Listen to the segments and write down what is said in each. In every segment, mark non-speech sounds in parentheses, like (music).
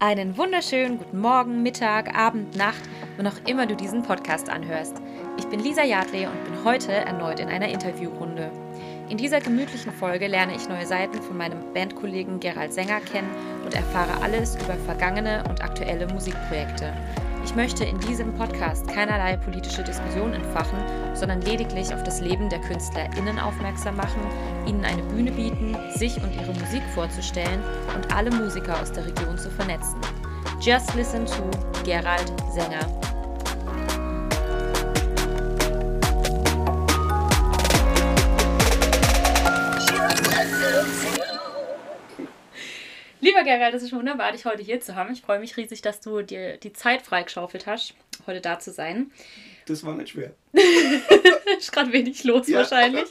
Einen wunderschönen guten Morgen, Mittag, Abend, Nacht, wann auch immer du diesen Podcast anhörst. Ich bin Lisa Jadle und bin heute erneut in einer Interviewrunde. In dieser gemütlichen Folge lerne ich neue Seiten von meinem Bandkollegen Gerald Sänger kennen und erfahre alles über vergangene und aktuelle Musikprojekte. Ich möchte in diesem Podcast keinerlei politische Diskussion entfachen, sondern lediglich auf das Leben der KünstlerInnen aufmerksam machen, ihnen eine Bühne bieten, sich und ihre Musik vorzustellen und alle Musiker aus der Region zu vernetzen. Just listen to Gerald Sänger. Lieber Gerald, es ist wunderbar, dich heute hier zu haben. Ich freue mich riesig, dass du dir die Zeit freigeschaufelt hast, heute da zu sein. Das war nicht schwer. (laughs) ist gerade wenig los ja. wahrscheinlich.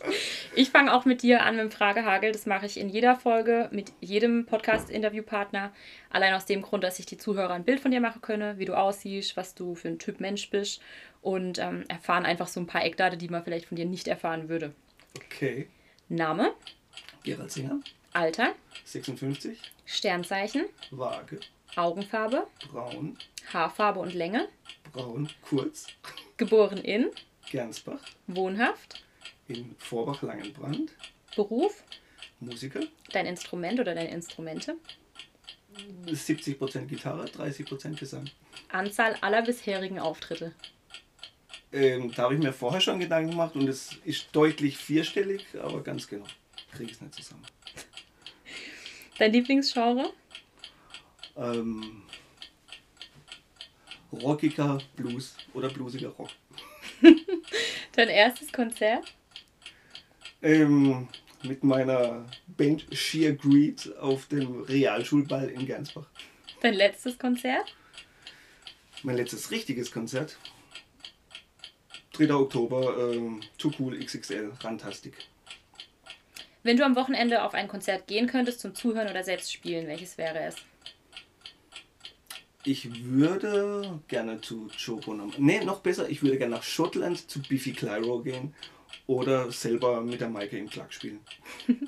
Ich fange auch mit dir an mit dem Fragehagel. Das mache ich in jeder Folge mit jedem Podcast-Interviewpartner. Allein aus dem Grund, dass sich die Zuhörer ein Bild von dir machen können, wie du aussiehst, was du für ein Typ Mensch bist und ähm, erfahren einfach so ein paar Eckdaten, die man vielleicht von dir nicht erfahren würde. Okay. Name? Gerald Singer. Alter? 56. Sternzeichen? Waage. Augenfarbe? Braun. Haarfarbe und Länge? Braun, kurz. Geboren in? Gernsbach. Wohnhaft? In Vorbach-Langenbrand. Beruf? Musiker. Dein Instrument oder deine Instrumente? 70% Gitarre, 30% Gesang. Anzahl aller bisherigen Auftritte? Ähm, da habe ich mir vorher schon Gedanken gemacht und es ist deutlich vierstellig, aber ganz genau kriege ich es nicht zusammen. Dein Lieblingsgenre? Ähm, rockiger Blues oder bluesiger Rock. (laughs) Dein erstes Konzert? Ähm, mit meiner Band Sheer Greed auf dem Realschulball in Gernsbach. Dein letztes Konzert? Mein letztes richtiges Konzert. 3. Oktober, ähm, Too Cool XXL, Rantastic. Wenn du am Wochenende auf ein Konzert gehen könntest zum Zuhören oder selbst spielen, welches wäre es? Ich würde gerne zu Choco. Nee, noch besser, ich würde gerne nach Schottland zu Biffy Clyro gehen oder selber mit der Maike im Klack spielen. (laughs)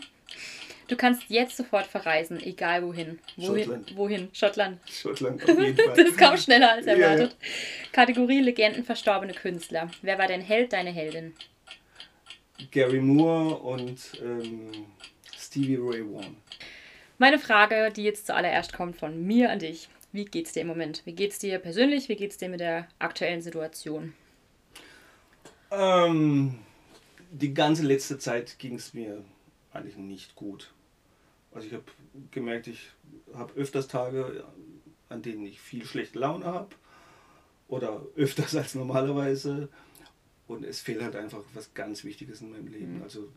Du kannst jetzt sofort verreisen, egal wohin. Wohin? Schottland. Wohin? Schottland. Schottland, auf jeden (laughs) Fall. das kam schneller als erwartet. Ja, ja. Kategorie Legenden, verstorbene Künstler. Wer war dein Held, deine Heldin? Gary Moore und ähm, Stevie Ray Vaughan. Meine Frage, die jetzt zuallererst kommt von mir an dich. Wie geht's dir im Moment? Wie geht's dir persönlich? Wie geht's dir mit der aktuellen Situation? Ähm, die ganze letzte Zeit ging es mir eigentlich nicht gut. Also ich habe gemerkt, ich habe öfters Tage, an denen ich viel schlechte Laune habe oder öfters als normalerweise. Und es fehlt halt einfach was ganz Wichtiges in meinem Leben. Mhm. Also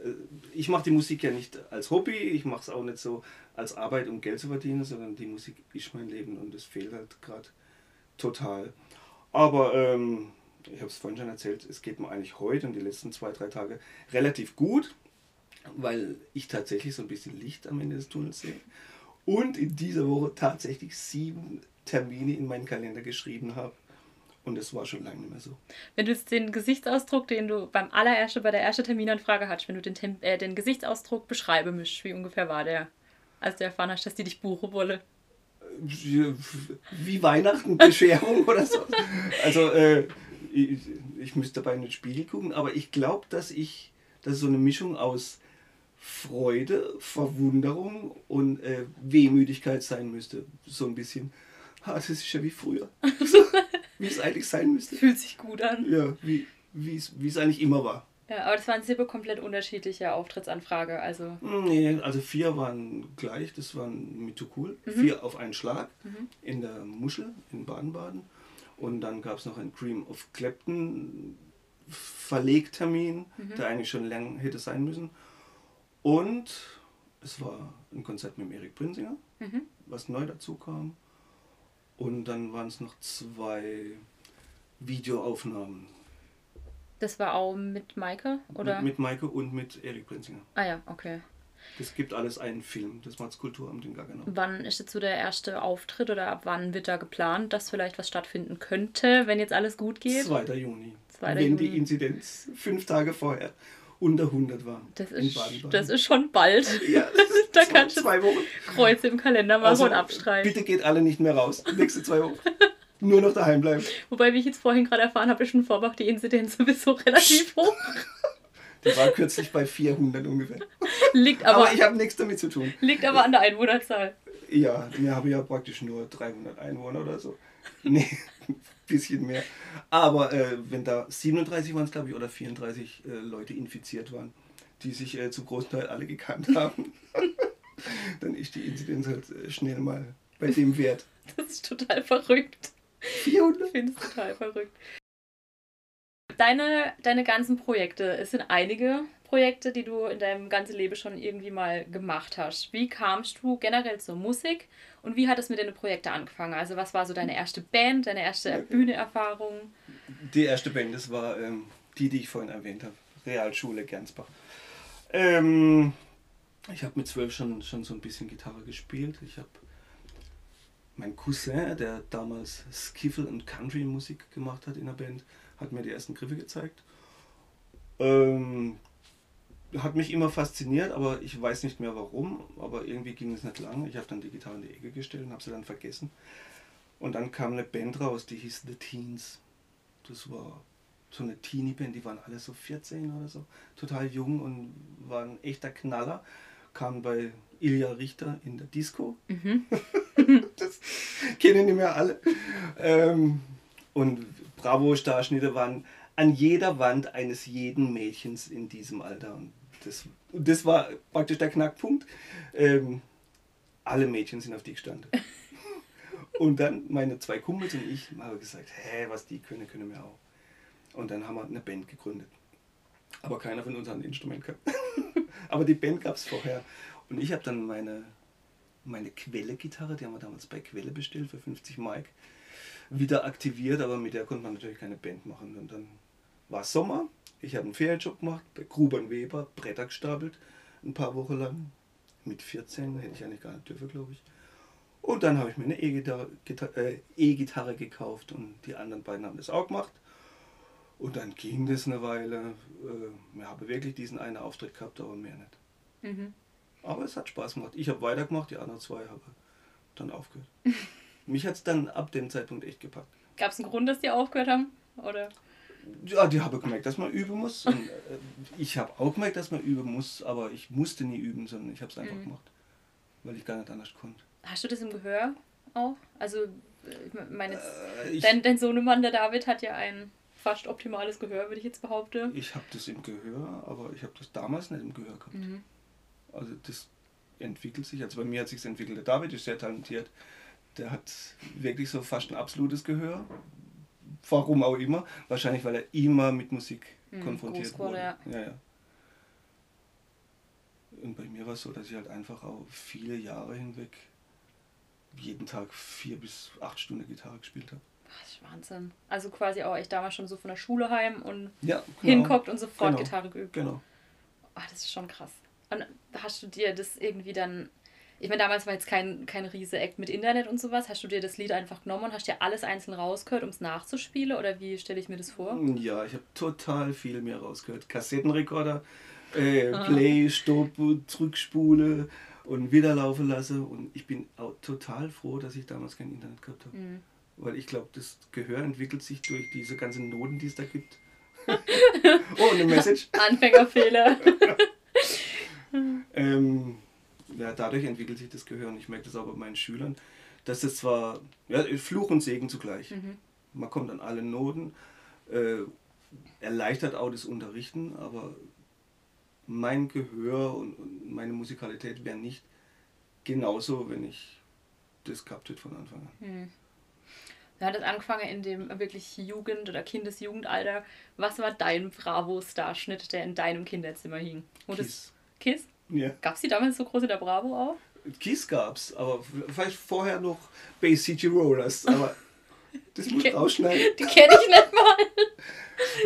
äh, ich mache die Musik ja nicht als Hobby, ich mache es auch nicht so als Arbeit, um Geld zu verdienen, sondern die Musik ist mein Leben und es fehlt halt gerade total. Aber ähm, ich habe es vorhin schon erzählt, es geht mir eigentlich heute und die letzten zwei, drei Tage relativ gut, weil ich tatsächlich so ein bisschen Licht am Ende des Tunnels sehe. Und in dieser Woche tatsächlich sieben Termine in meinen Kalender geschrieben habe und das war schon lange nicht mehr so. Wenn du jetzt den Gesichtsausdruck, den du beim allerersten, bei der ersten Terminanfrage hattest, wenn du den, äh, den Gesichtsausdruck beschreiben müsst, wie ungefähr war der, als du erfahren hast, dass die dich buchen wollen? Wie Weihnachten, Bescherung (laughs) oder so. Also, äh, ich, ich müsste dabei in den Spiegel gucken, aber ich glaube, dass ich, dass so eine Mischung aus Freude, Verwunderung und äh, Wehmütigkeit sein müsste. So ein bisschen. Ah, das ist ja wie früher. (laughs) wie es eigentlich sein müsste. Fühlt sich gut an. Ja, wie, wie, es, wie es eigentlich immer war. Ja, aber das waren sieben komplett unterschiedliche Auftrittsanfrage. Also. Nee, also vier waren gleich, das waren mit Too Cool. Mhm. Vier auf einen Schlag mhm. in der Muschel in Baden-Baden. Und dann gab es noch einen Cream of Clapton Verlegtermin, mhm. der eigentlich schon lang hätte sein müssen. Und es war ein Konzert mit Erik Prinzinger, mhm. was neu dazu kam. Und dann waren es noch zwei Videoaufnahmen. Das war auch mit Maike? Oder? Mit, mit Maike und mit Erik Prinzinger. Ah ja, okay. Das gibt alles einen Film. Das macht das Kulturamt in Gaggenau. Wann ist jetzt so der erste Auftritt oder ab wann wird da geplant, dass vielleicht was stattfinden könnte, wenn jetzt alles gut geht? 2. Juni. 2. Wenn Juni. die Inzidenz fünf Tage vorher unter 100 waren. Das ist, Baden-Baden. das ist schon bald. ja, (laughs) da zwei, kannst du zwei Wochen. Kreuze im Kalender machen Also, und abstreichen. Bitte geht alle nicht mehr raus. Nächste zwei Wochen. (laughs) Nur noch daheim bleiben. Wobei, wie ich jetzt vorhin gerade erfahren habe, ist in Vorbach die Inzidenz sowieso relativ hoch. Die war kürzlich bei 400 ungefähr. Liegt Aber, aber, ich habe nichts damit zu tun. liegt aber an der Einwohnerzahl. Ja, wir haben ja praktisch nur 300 Einwohner oder so. Nee, ein (laughs) bisschen mehr. Aber äh, wenn da 37 waren es, glaube ich, oder 34 äh, Leute infiziert waren, die sich äh, zum großen Teil alle gekannt (laughs) haben, (laughs) dann ist die Inzidenz halt äh, schnell mal bei dem Wert. Das ist total verrückt. 400? Ich finde es total verrückt. Deine, deine ganzen Projekte, es sind einige Projekte, die du in deinem ganzen Leben schon irgendwie mal gemacht hast. Wie kamst du generell zur Musik und wie hat es mit deinen Projekten angefangen? Also was war so deine erste Band, deine erste Okay. Bühneerfahrung? Die erste Band, das war ähm, die, die ich vorhin erwähnt habe. Realschule Gernsbach. Ähm, ich habe mit zwölf schon, schon so ein bisschen Gitarre gespielt. Ich habe mein Cousin, der damals Skiffle und Country Musik gemacht hat in der Band, hat mir die ersten Griffe gezeigt. Ähm, hat mich immer fasziniert, aber ich weiß nicht mehr warum. Aber irgendwie ging es nicht lang. Ich habe dann die Gitarre in die Ecke gestellt und habe sie dann vergessen. Und dann kam eine Band raus, die hieß The Teens. Das war so eine Teenie-Band, die waren alle so 14 oder so, total jung und waren ein echter Knaller. Kamen bei Ilja Richter in der Disco. Mhm. (laughs) das kennen die mehr alle. Ähm, und Bravo-Starschnitte waren an jeder Wand eines jeden Mädchens in diesem Alter. Und das, und das war praktisch der Knackpunkt. Ähm, alle Mädchen sind auf die gestanden. (laughs) Und dann meine zwei Kumpels und ich haben gesagt, hä, was die können, können wir auch. Und dann haben wir eine Band gegründet. Aber keiner von uns hat ein Instrument gehabt. (laughs) Aber die Band gab es vorher. Und ich habe dann meine, meine Quelle-Gitarre, die haben wir damals bei Quelle bestellt für 50 Mark, wieder aktiviert, aber mit der konnte man natürlich keine Band machen. Und dann war Sommer, ich habe einen Ferienjob gemacht, bei Gruber und Weber, Bretter gestapelt, ein paar Wochen lang. Mit 14 hätte ich eigentlich gar nicht dürfen, glaube ich. Und dann habe ich mir eine E-Gitarre Gitar- äh, E-Gitarre gekauft und die anderen beiden haben das auch gemacht. Und dann ging das eine Weile. Äh, Wir haben wirklich diesen einen Auftritt gehabt, aber mehr nicht. Mhm. Aber es hat Spaß gemacht. Ich habe weitergemacht, die anderen zwei haben dann aufgehört. (laughs) Mich hat es dann ab dem Zeitpunkt echt gepackt. Gab es einen Grund, dass die aufgehört haben? Oder? Ja, die habe gemerkt, dass man üben muss. Und, äh, ich habe auch gemerkt, dass man üben muss, aber ich musste nie üben, sondern ich habe es einfach Mhm. gemacht. Weil ich gar nicht anders konnte. Hast du das im Gehör auch? Also, äh, meine, Äh, ich dein, dein Sohnemann, der David, hat ja ein fast optimales Gehör, würde ich jetzt behaupten. ich habe das im Gehör, aber ich habe das damals nicht im Gehör gehabt. Mhm. Also das entwickelt sich. Also bei mir hat sich entwickelt. Der David ist sehr talentiert. Der hat wirklich so fast ein absolutes Gehör. Warum auch immer. Wahrscheinlich, weil er immer mit Musik Mhm, konfrontiert wurde, ja. Ja, ja. Und bei mir war es so, dass ich halt einfach auch viele Jahre hinweg jeden Tag vier bis acht Stunden Gitarre gespielt habe. Das ist Wahnsinn. Also quasi auch echt damals schon so von der Schule heim und Ja, hinguckt und sofort Genau. Gitarre geübt. Genau. Ah, das ist schon krass. Und hast du dir das irgendwie dann. Ich meine, damals war jetzt kein, kein riese Act mit Internet und sowas. Hast du dir das Lied einfach genommen und hast dir alles einzeln rausgehört, um es nachzuspielen? Oder wie stelle ich mir das vor? Ja, ich habe total viel mehr rausgehört. Kassettenrekorder, äh, Ah. Play, Stopp, Zurückspule und wieder laufen lasse. Und ich bin auch total froh, dass ich damals kein Internet gehabt habe. Mhm. Weil ich glaube, das Gehör entwickelt sich durch diese ganzen Noten, die es da gibt. (laughs) oh, eine Message. Anfängerfehler. (laughs) Ähm, ja, dadurch entwickelt sich das Gehör und ich merke das auch bei meinen Schülern, dass es zwar ja, Fluch und Segen zugleich. Mhm. Man kommt an alle Noten, äh, erleichtert auch das Unterrichten, aber mein Gehör und, und meine Musikalität wären nicht genauso, wenn ich das gehabt hätte von Anfang an. Hm. Du hattest angefangen in dem wirklich Jugend- oder Kindesjugendalter. Was war dein Bravo-Starschnitt, der in deinem Kinderzimmer hing? Das Kiss. Kiss? Ja. Gab es die damals so groß in der Bravo auch? Kiss gab's, aber vielleicht vorher noch Bay City Rollers, aber das muss ich rausschneiden. Die kenne ich nicht mal.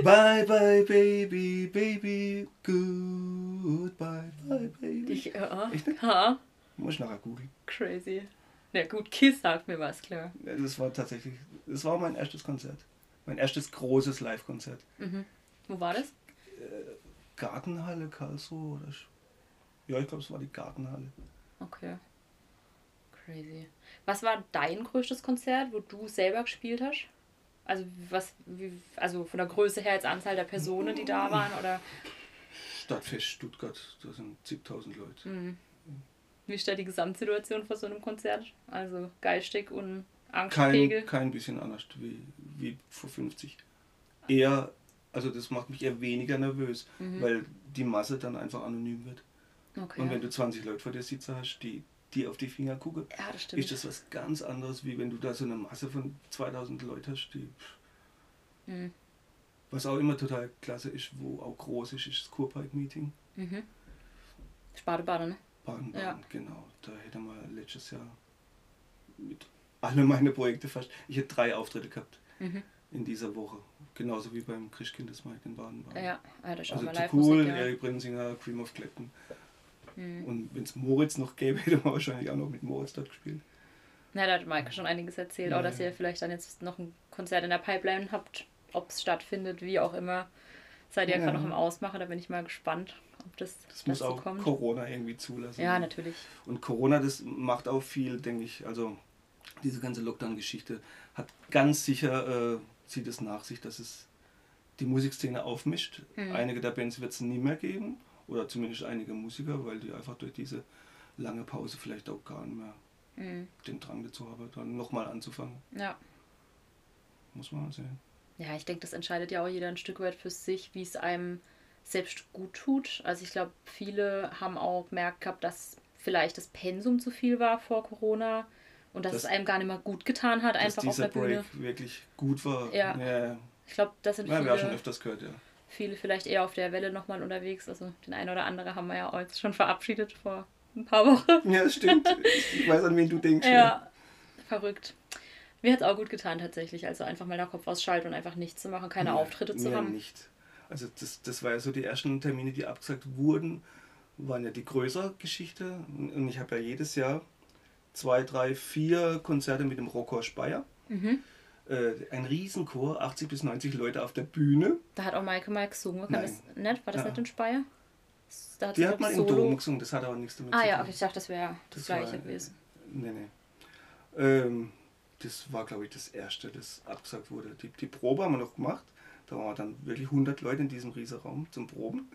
Bye bye baby, baby, goodbye, bye baby. Ich, äh, Echt nicht? ha, Muss ich nachher googeln. crazy. Na gut, Kiss sagt mir was, klar. Ja, Das war tatsächlich, das war mein erstes Konzert. Mein erstes großes Live-Konzert. Mhm. Wo war das? Gartenhalle Karlsruhe oder ja, ich glaube, es war die Gartenhalle. Okay. Crazy. Was war dein größtes Konzert, wo du selber gespielt hast? Also was, wie, also von der Größe her als Anzahl der Personen, die da waren, oder? Stadtfest Stuttgart, da sind 70.000 Leute. Mhm. Wie ist da die Gesamtsituation vor so einem Konzert? Also geistig und Angstpegel? Kein, kein bisschen anders wie, wie vor 50. Eher, also das macht mich eher weniger nervös, mhm. weil die Masse dann einfach anonym wird. Okay. Und wenn du 20 Leute vor dir sitzen hast, die die auf die Finger gucken, ja, das ist das was ganz anderes, wie wenn du da so eine Masse von 2000 Leuten hast, die. Mhm. Was auch immer total klasse ist, wo auch groß ist, ist das Kurpark-Meeting. Mhm. Baden-Baden, ne? Baden-Baden, ja. genau. Da hätte man letztes Jahr mit alle meine Projekte fast. Ich hätte drei Auftritte gehabt mhm. in dieser Woche. Genauso wie beim Christkindesmarkt in Baden-Baden. Ja, ja das ist also auch mal live cool, ja. Erik Brensinger, Cream of Clapton. Mhm. Und wenn es Moritz noch gäbe, (laughs) hätte man wahrscheinlich auch noch mit Moritz dort gespielt. Na, da hat Maike schon einiges erzählt, ja, auch dass ihr vielleicht dann jetzt noch ein Konzert in der Pipeline habt, ob es stattfindet, wie auch immer. Seid ihr ja gerade noch im Ausmachen, da bin ich mal gespannt, ob das Das muss auch kommt. Corona irgendwie zulassen. Ja, natürlich. Und Corona, das macht auch viel, denke ich, also diese ganze Lockdown-Geschichte hat ganz sicher, äh, zieht es nach sich, dass es die Musikszene aufmischt. Mhm. Einige der Bands wird es nie mehr geben oder zumindest einige Musiker, weil die einfach durch diese lange Pause vielleicht auch gar nicht mehr mhm. den Drang dazu haben, dann nochmal anzufangen. Ja. Muss man sehen. Ja, ich denke, das entscheidet ja auch jeder ein Stück weit für sich, wie es einem selbst gut tut. Also ich glaube, viele haben auch gemerkt gehabt, dass vielleicht das Pensum zu viel war vor Corona und dass das, es einem gar nicht mehr gut getan hat, einfach auf der Bühne. Break wirklich gut war. Ja. ja. Ich glaube, das sind ja, viele. Ja, wir haben schon öfters gehört, ja viele vielleicht eher auf der Welle nochmal unterwegs. Also den einen oder andere haben wir ja auch jetzt schon verabschiedet vor ein paar Wochen. Ja, stimmt. (laughs) Ich weiß, an wen du denkst. Ja, ja. verrückt. Mir hat es auch gut getan tatsächlich. Also einfach mal den Kopf ausschalten und einfach nichts zu machen, keine ja, Auftritte zu haben. nicht. Also das, das war ja so die ersten Termine, die abgesagt wurden, waren ja die größere Geschichte. Und ich habe ja jedes Jahr zwei, drei, vier Konzerte mit dem Rockor Speyer. Mhm äh, ein Riesenchor, 80 bis 90 Leute auf der Bühne. Da hat auch Maike mal gesungen, Nein. das nicht? War das ja. nicht in Speyer? Da hat Die hat mal im Dom gesungen, das hat aber nichts damit ah, zu tun. Ah ja, okay, ich dachte, das wäre das, das, gleiche war, gewesen. Nee, nee. Ähm, das war, glaube ich, das erste, das abgesagt wurde. Die, die Probe haben wir noch gemacht. Da waren dann wirklich 100 Leute in diesem Riesenraum zum Proben.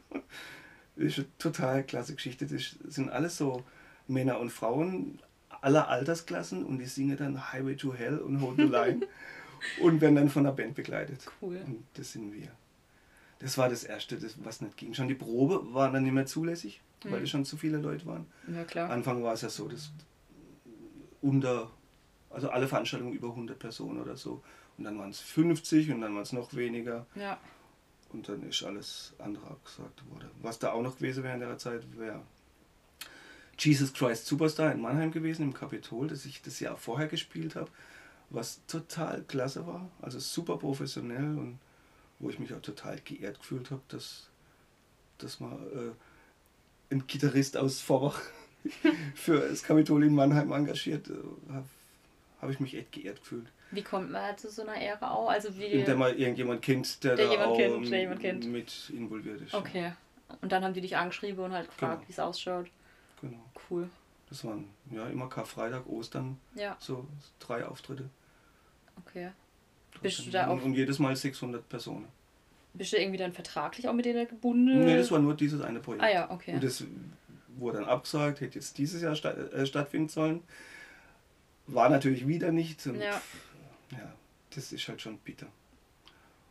Das (laughs) ist eine total klasse Geschichte. Das sind alles so Männer und Frauen aller Altersklassen und die singen dann Highway to Hell und Hold the Line. (laughs) und werden dann von der Band begleitet. Cool. Und das sind wir. Das war das Erste, das, was nicht ging. Schon die Probe war dann nicht mehr zulässig, mhm. weil es schon zu viele Leute waren. Ja, klar. Anfang war es ja so, dass unter, also alle Veranstaltungen über 100 Personen oder so. Und dann waren es 50 und dann waren es noch weniger. Ja. Und dann ist alles andere abgesagt worden. Was da auch noch gewesen wäre in der Zeit, wäre Jesus Christ Superstar in Mannheim gewesen, im Kapitol, das ich das Jahr vorher gespielt habe was total klasse war, also super professionell und wo ich mich auch total geehrt gefühlt habe, dass, dass man äh, ein Gitarrist aus Vorbach (laughs) für das Kapitol in Mannheim engagiert, äh, habe hab ich mich echt geehrt gefühlt. Wie kommt man zu so einer Ehre auch? Also wie Indem man irgendjemand kennt, der, der da jemand auch kennt, der jemand kennt. mit involviert ist. Okay. Und dann haben die dich angeschrieben und halt gefragt, genau. wie es ausschaut. Genau. Cool. Das waren ja immer Karfreitag, Ostern, ja. so drei Auftritte. Okay. Bist du da auch. Und jedes Mal 600 Personen. Bist du irgendwie dann vertraglich auch mit denen gebunden? Nee, das war nur dieses eine Projekt. Ah ja, okay. Und das wurde dann abgesagt, hätte jetzt dieses Jahr statt, äh, stattfinden sollen. War natürlich wieder nicht. Ja. ja, das ist halt schon bitter.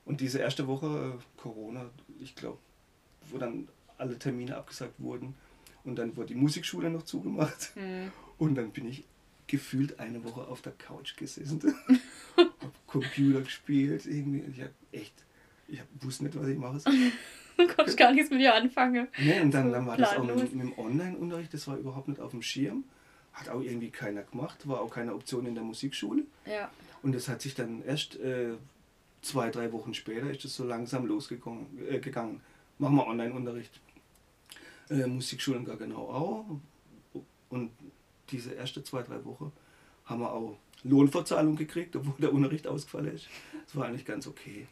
Und diese erste Woche äh, Corona, ich glaube, wo dann alle Termine abgesagt wurden und dann wurde die Musikschule noch zugemacht. Mhm. Und dann bin ich gefühlt eine Woche auf der Couch gesessen, (laughs) hab Computer gespielt, irgendwie. Ich hab echt, ich hab, wusste nicht, was ich mache. (laughs) Konnte ich gar nichts mit dir anfangen. Nee, und dann, so dann war das auch mit, mit dem Online-Unterricht, das war überhaupt nicht auf dem Schirm. Hat auch irgendwie keiner gemacht, war auch keine Option in der Musikschule. Ja. Und das hat sich dann erst äh, zwei, drei Wochen später ist das so langsam losgegangen. Äh, gegangen. Machen wir Online-Unterricht. Äh, Musikschulen gar genau auch. Und diese erste zwei, drei Wochen haben wir auch Lohnverzahlung gekriegt, obwohl der Unterricht ausgefallen ist. Das war eigentlich ganz okay.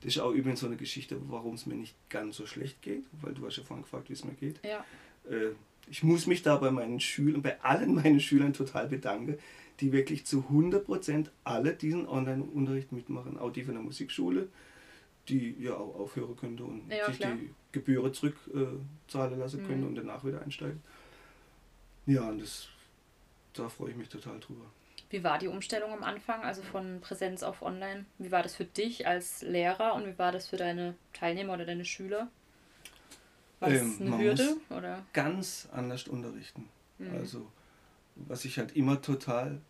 Das ist auch übrigens so eine Geschichte, warum es mir nicht ganz so schlecht geht, weil du hast ja vorhin gefragt, wie es mir geht. Ja. Äh, ich muss mich da bei meinen Schülern, bei allen meinen Schülern total bedanken, die wirklich zu 100% alle diesen Online-Unterricht mitmachen, auch die von der Musikschule, die ja auch aufhören könnte und Ja, sich klar. die Gebühren zurückzahlen äh, lassen Mhm. könnte und danach wieder einsteigen. Ja, und das, da freue ich mich total drüber. Wie war die Umstellung am Anfang, also von Präsenz auf Online? Wie war das für dich als Lehrer und wie war das für deine Teilnehmer oder deine Schüler? War das Ähm, eine Hürde? Oder? Ganz anders unterrichten. Mhm. Also, was ich halt immer total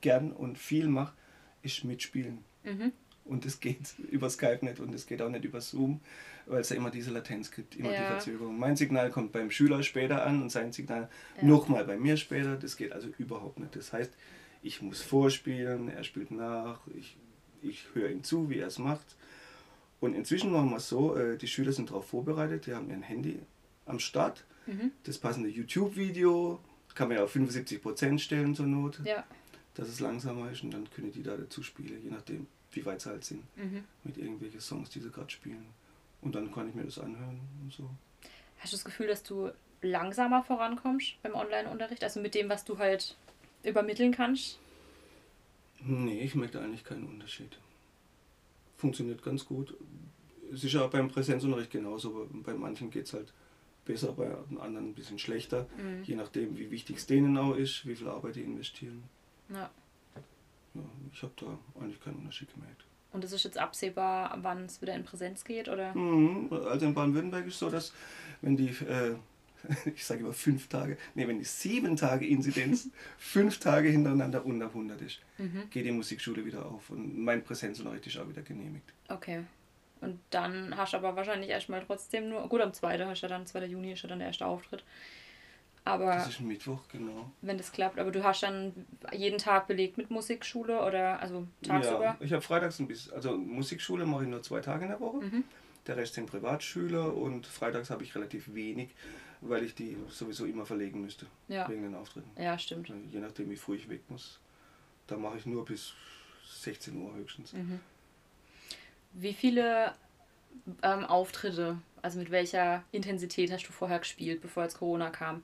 gern und viel mache, ist mitspielen. Mhm. Und das geht (laughs) über Skype nicht und es geht auch nicht über Zoom, weil es ja immer diese Latenz gibt, immer Ja. die Verzögerung. Mein Signal kommt beim Schüler später an und sein Signal Ja. nochmal bei mir später. Das geht also überhaupt nicht. Das heißt, ich muss vorspielen, er spielt nach, ich, ich höre ihm zu, wie er es macht. Und inzwischen machen wir es so, äh, die Schüler sind darauf vorbereitet, die haben ihr Handy am Start, Mhm. das passende YouTube-Video, kann man ja auf 75% stellen zur Not, Ja. dass es langsamer ist und dann können die da dazu spielen, je nachdem, wie weit sie halt sind Mhm. mit irgendwelchen Songs, die sie gerade spielen. Und dann kann ich mir das anhören und so. Hast du das Gefühl, dass du langsamer vorankommst beim Online-Unterricht? Also mit dem, was du halt übermitteln kannst? Nee, ich merke da eigentlich keinen Unterschied. Funktioniert ganz gut. Es ist ja beim Präsenzunterricht genauso, aber bei manchen geht es halt besser, bei anderen ein bisschen schlechter. Mhm. Je nachdem, wie wichtig es denen auch ist, wie viel Arbeit die investieren. Ja. Ja, ich habe da eigentlich keinen Unterschied gemerkt. Und es ist jetzt absehbar, wann es wieder in Präsenz geht, oder? Mhm. Also in Baden-Württemberg ist so, dass wenn die, äh, (laughs) ich sage immer fünf Tage, nee, wenn die sieben Tage Inzidenz (laughs) fünf Tage hintereinander unter 100 ist, Mhm. geht die Musikschule wieder auf und mein Präsenzunterricht ist auch wieder genehmigt. Okay. Und dann hast du aber wahrscheinlich erstmal trotzdem nur. Gut, am 2. hast du ja dann, 2. Juni ist ja dann der erste Auftritt. Aber Das ist ein Mittwoch, genau. wenn das klappt, aber du hast dann jeden Tag belegt mit Musikschule oder also tagsüber? Ja, ich habe freitags ein bisschen, also Musikschule mache ich nur zwei Tage in der Woche. Mhm. Der Rest sind Privatschüler und freitags habe ich relativ wenig, weil ich die sowieso immer verlegen müsste Ja. wegen den Auftritten. Ja, stimmt. Je nachdem, wie früh ich weg muss. Da mache ich nur bis 16 Uhr höchstens. Mhm. Wie viele ähm, Auftritte, also mit welcher Intensität hast du vorher gespielt, bevor jetzt Corona kam?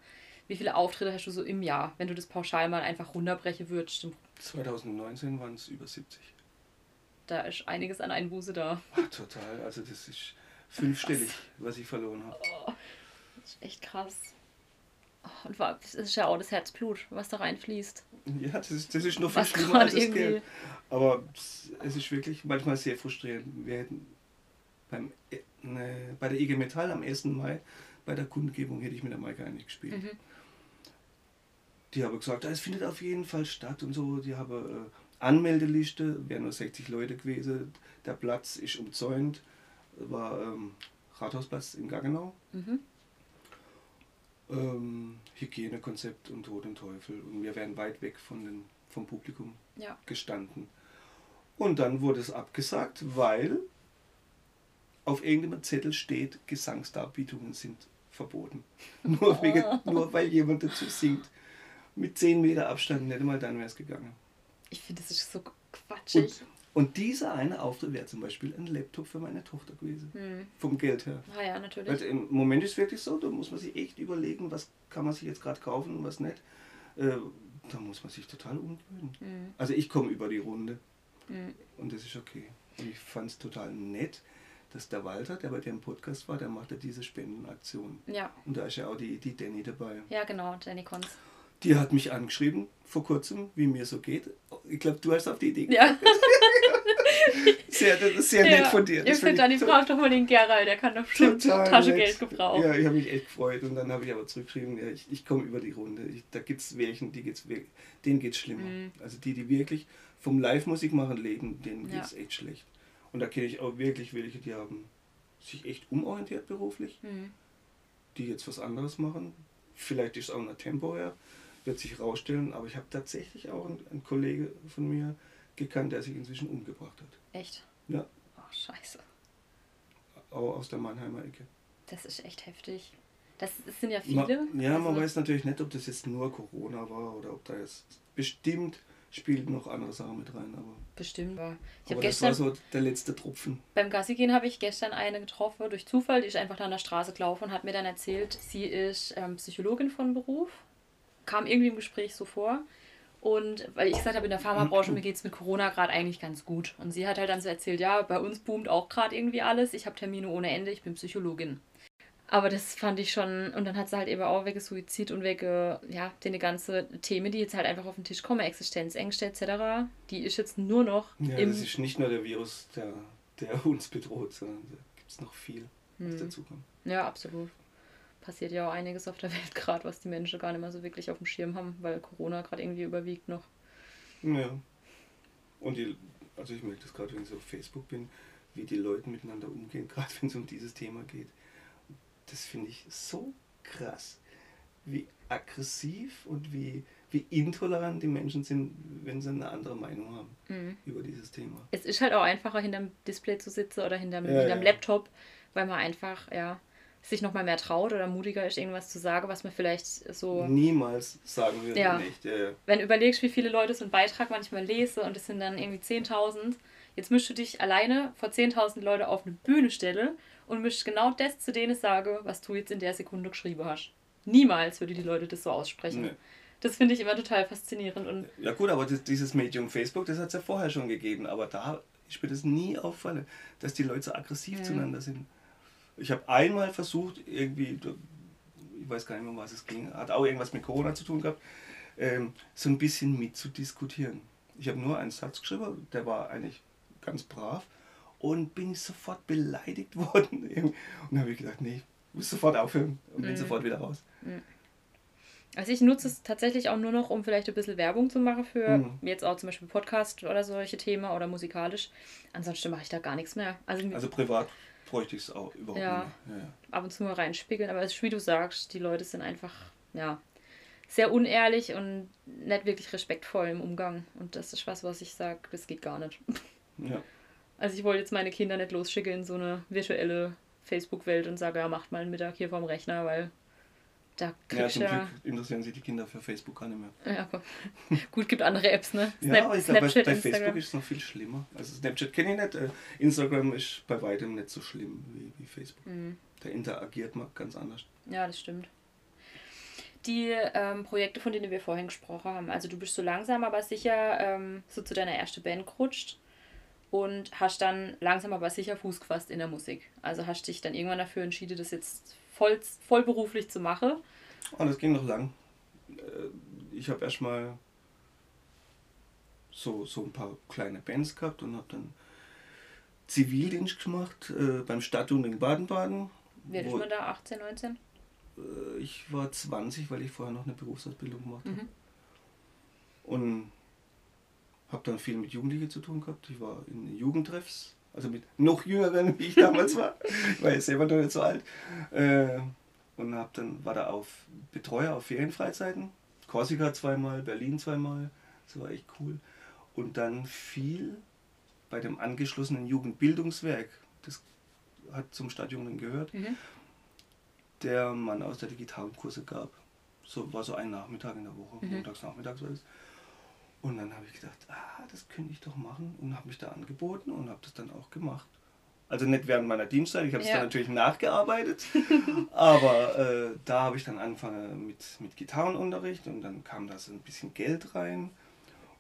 Wie viele Auftritte hast du so im Jahr, wenn du das pauschal mal einfach runterbrechen würdest? 2019 waren es über 70. Da ist einiges an Einbuße da. Ach, total. Also das ist fünfstellig, was ich verloren habe. Das ist echt krass. Und es ist ja auch das Herzblut, was da reinfließt. Ja, das ist, das ist noch viel Was schlimmer als das irgendwie- Geld. Aber es es ist wirklich manchmal sehr frustrierend. Wir hätten beim, äh, ne, bei der IG Metall am 1. Mai, bei der Kundgebung, hätte ich mit der Maike eigentlich gespielt. Mhm. Die haben gesagt, "Ah, es findet auf jeden Fall statt und so. Die haben äh, Anmeldeliste, wären nur 60 Leute gewesen. Der Platz ist umzäunt, war ähm, Rathausplatz in Gaggenau. Mhm. Ähm, Hygienekonzept und Tod und Teufel. Und wir wären weit weg von den, vom Publikum Ja. gestanden. Und dann wurde es abgesagt, weil auf irgendeinem Zettel steht, Gesangsdarbietungen sind verboten. (laughs) Nur, wegen, nur weil jemand dazu singt. Mit 10 Meter Abstand, nicht mal dann wäre es gegangen. Ich finde, das ist so quatschig. Und, und dieser eine Auftritt wäre zum Beispiel ein Laptop für meine Tochter gewesen. Hm. Vom Geld her. Ah ja, natürlich. Weil Im Moment ist es wirklich so, da muss man sich echt überlegen, was kann man sich jetzt gerade kaufen und was nicht. Äh, da muss man sich total umgewöhnen. Hm. Also ich komme über die Runde Hm. und das ist okay. Und ich fand es total nett, dass der Walter, der bei dem Podcast war, der machte diese Spendenaktion. Ja. Und da ist ja auch die, die Danny dabei. ja, genau, Jenny Kons. Die hat mich angeschrieben vor kurzem, wie mir so geht. Ich glaube, du hast auf die Idee. Ja, (laughs) (laughs) Sehr, das ist sehr nett von dir. Ihr Das find findet dann die ich Frage doch mal den Gerald, der kann doch bestimmt Taschengeld gebrauchen. Ja, ich habe mich echt gefreut. Und dann habe ich aber zurückgeschrieben, ja, ich, ich komme über die Runde. Ich, da gibt es welchen, die geht's, denen geht es schlimmer. Mhm. Also die, die wirklich vom Live-Musik machen leben, denen Ja. geht es echt schlecht. Und da kenne ich auch wirklich welche, die haben sich echt umorientiert beruflich, Hm. die jetzt was anderes machen. Vielleicht ist es auch ein Tempo her, wird sich rausstellen. Aber ich habe tatsächlich auch einen, einen Kollege von mir gekannt, der sich inzwischen umgebracht hat. Echt? Ja, Oh, scheiße. auch aus der Mannheimer Ecke. Das ist echt heftig. Das, das sind ja Ma- viele. ja, man Also, weiß natürlich nicht, ob das jetzt nur Corona war oder ob da jetzt bestimmt spielt noch andere Sachen mit rein. Aber, Bestimmt. Aber ich aber habe das war gestern so der letzte Tropfen. beim Gassi gehen habe ich gestern eine getroffen durch Zufall, die ist einfach da an der Straße gelaufen und hat mir dann erzählt, sie ist ähm, Psychologin von Beruf. Kam irgendwie im Gespräch so vor. Und weil ich gesagt habe, in der Pharmabranche, mir geht es mit Corona gerade eigentlich ganz gut. Und sie hat halt dann so erzählt, ja, bei uns boomt auch gerade irgendwie alles. Ich habe Termine ohne Ende, ich bin Psychologin. Aber das fand ich schon, und dann hat sie halt eben auch wegen Suizid und wegen, ja, den ganze Themen, die jetzt halt einfach auf den Tisch kommen, Existenzängste etc., die ist jetzt nur noch Ja, im das ist nicht nur der Virus, der, der (laughs) uns bedroht, sondern da gibt es noch viel, was Hm. dazu kommt. Ja, absolut. Passiert ja auch einiges auf der (laughs) Welt gerade, was die Menschen gar nicht mehr so wirklich auf dem Schirm haben, weil Corona gerade irgendwie überwiegt noch. Ja. Und die, also ich merke das gerade, wenn ich so auf Facebook bin, wie die Leute miteinander umgehen, (laughs) gerade wenn es um dieses Thema geht. Das finde ich so krass, wie aggressiv und wie, wie intolerant die Menschen sind, wenn sie eine andere Meinung haben Mhm. über dieses Thema. Es ist halt auch einfacher, hinterm Display zu sitzen oder hinterm, Ja, hinterm ja. Laptop, weil man einfach, ja, sich nochmal mehr traut oder mutiger ist, irgendwas zu sagen, was man vielleicht so. Niemals sagen wir Ja. nicht. Äh, Wenn du überlegst, wie viele Leute so einen Beitrag manchmal lesen und es sind dann irgendwie 10.000, jetzt mischst du dich alleine vor 10.000 Leute auf eine Bühne stellen und mischst genau das zu denen sagen, was du jetzt in der Sekunde geschrieben hast. Niemals würde die Leute das so aussprechen. nee. Das finde ich immer total faszinierend und Ja gut, aber das, dieses Medium Facebook, das hat es ja vorher schon gegeben, aber da ist mir das nie auffallen, dass die Leute so aggressiv Mhm. zueinander sind. Ich habe einmal versucht, irgendwie, ich weiß gar nicht mehr, um was es ging, hat auch irgendwas mit Corona zu tun gehabt, ähm, so ein bisschen mitzudiskutieren. Ich habe nur einen Satz geschrieben, der war eigentlich ganz brav und bin sofort beleidigt (laughs) worden. Und dann habe ich gedacht, nee, ich muss sofort aufhören und bin Mhm. sofort wieder raus. Also ich nutze es tatsächlich auch nur noch, um vielleicht ein bisschen Werbung zu machen für Mhm. jetzt auch zum Beispiel Podcast oder solche Themen oder musikalisch. Ansonsten mache ich da gar nichts mehr. Also, Also privat bräuchte ich es auch überhaupt Ja. nicht ja. ab und zu mal reinspiegeln, aber es ist wie du sagst, die Leute sind einfach, ja, sehr unehrlich und nicht wirklich respektvoll im Umgang. Und das ist was, was ich sage, das geht gar nicht. ja. Also ich wollte jetzt meine Kinder nicht losschicken in so eine virtuelle Facebook-Welt und sage, ja, macht mal einen Mittag hier vorm Rechner, weil da Ja, zum du Glück ja... interessieren sich die Kinder für Facebook gar nicht mehr. Ja, komm. (laughs) Gut, gibt andere Apps, ne? ja, aber ich glaube, bei, bei. Facebook ist es noch viel schlimmer. Also Snapchat kenne ich nicht, äh, Instagram ist bei weitem nicht so schlimm wie, wie Facebook. Mhm. Da interagiert man ganz anders. Ja, das stimmt. Die ähm, Projekte, von denen wir vorhin gesprochen haben, also du bist so langsam, aber sicher ähm, so zu deiner ersten Band gerutscht und hast dann langsam, aber sicher Fuß gefasst in der Musik. Also hast dich dann irgendwann dafür entschieden, das jetzt voll, vollberuflich zu machen. Und das ging noch lang. Äh, Ich habe erstmal so, so ein paar kleine Bands gehabt und habe dann Zivildienst gemacht äh, beim Stadttuning Baden-Baden. Wie alt man da? 18, 19? Äh, Ich war 20, weil ich vorher noch eine Berufsausbildung gemacht habe. Mhm. Und habe dann viel mit Jugendlichen zu tun gehabt. Ich war in Jugendtreffs, also mit noch jüngeren, wie ich damals war. Ich war ja selber noch nicht so alt. Äh, und hab dann war da auf Betreuer auf Ferienfreizeiten. Korsika zweimal, Berlin zweimal. Das war echt cool. Und dann viel bei dem angeschlossenen Jugendbildungswerk. Das hat zum Stadtjungen gehört Mhm. der Mann aus der Digitalkurse gab. So war so ein Nachmittag in der Woche, Mhm. montags nachmittags war das. Und dann habe ich gedacht, ah, das könnte ich doch machen und habe mich da angeboten und habe das dann auch gemacht. Also nicht während meiner Dienstzeit, ich habe es Ja. dann natürlich nachgearbeitet, (laughs) aber äh, da habe ich dann angefangen mit, mit Gitarrenunterricht und dann kam da so ein bisschen Geld rein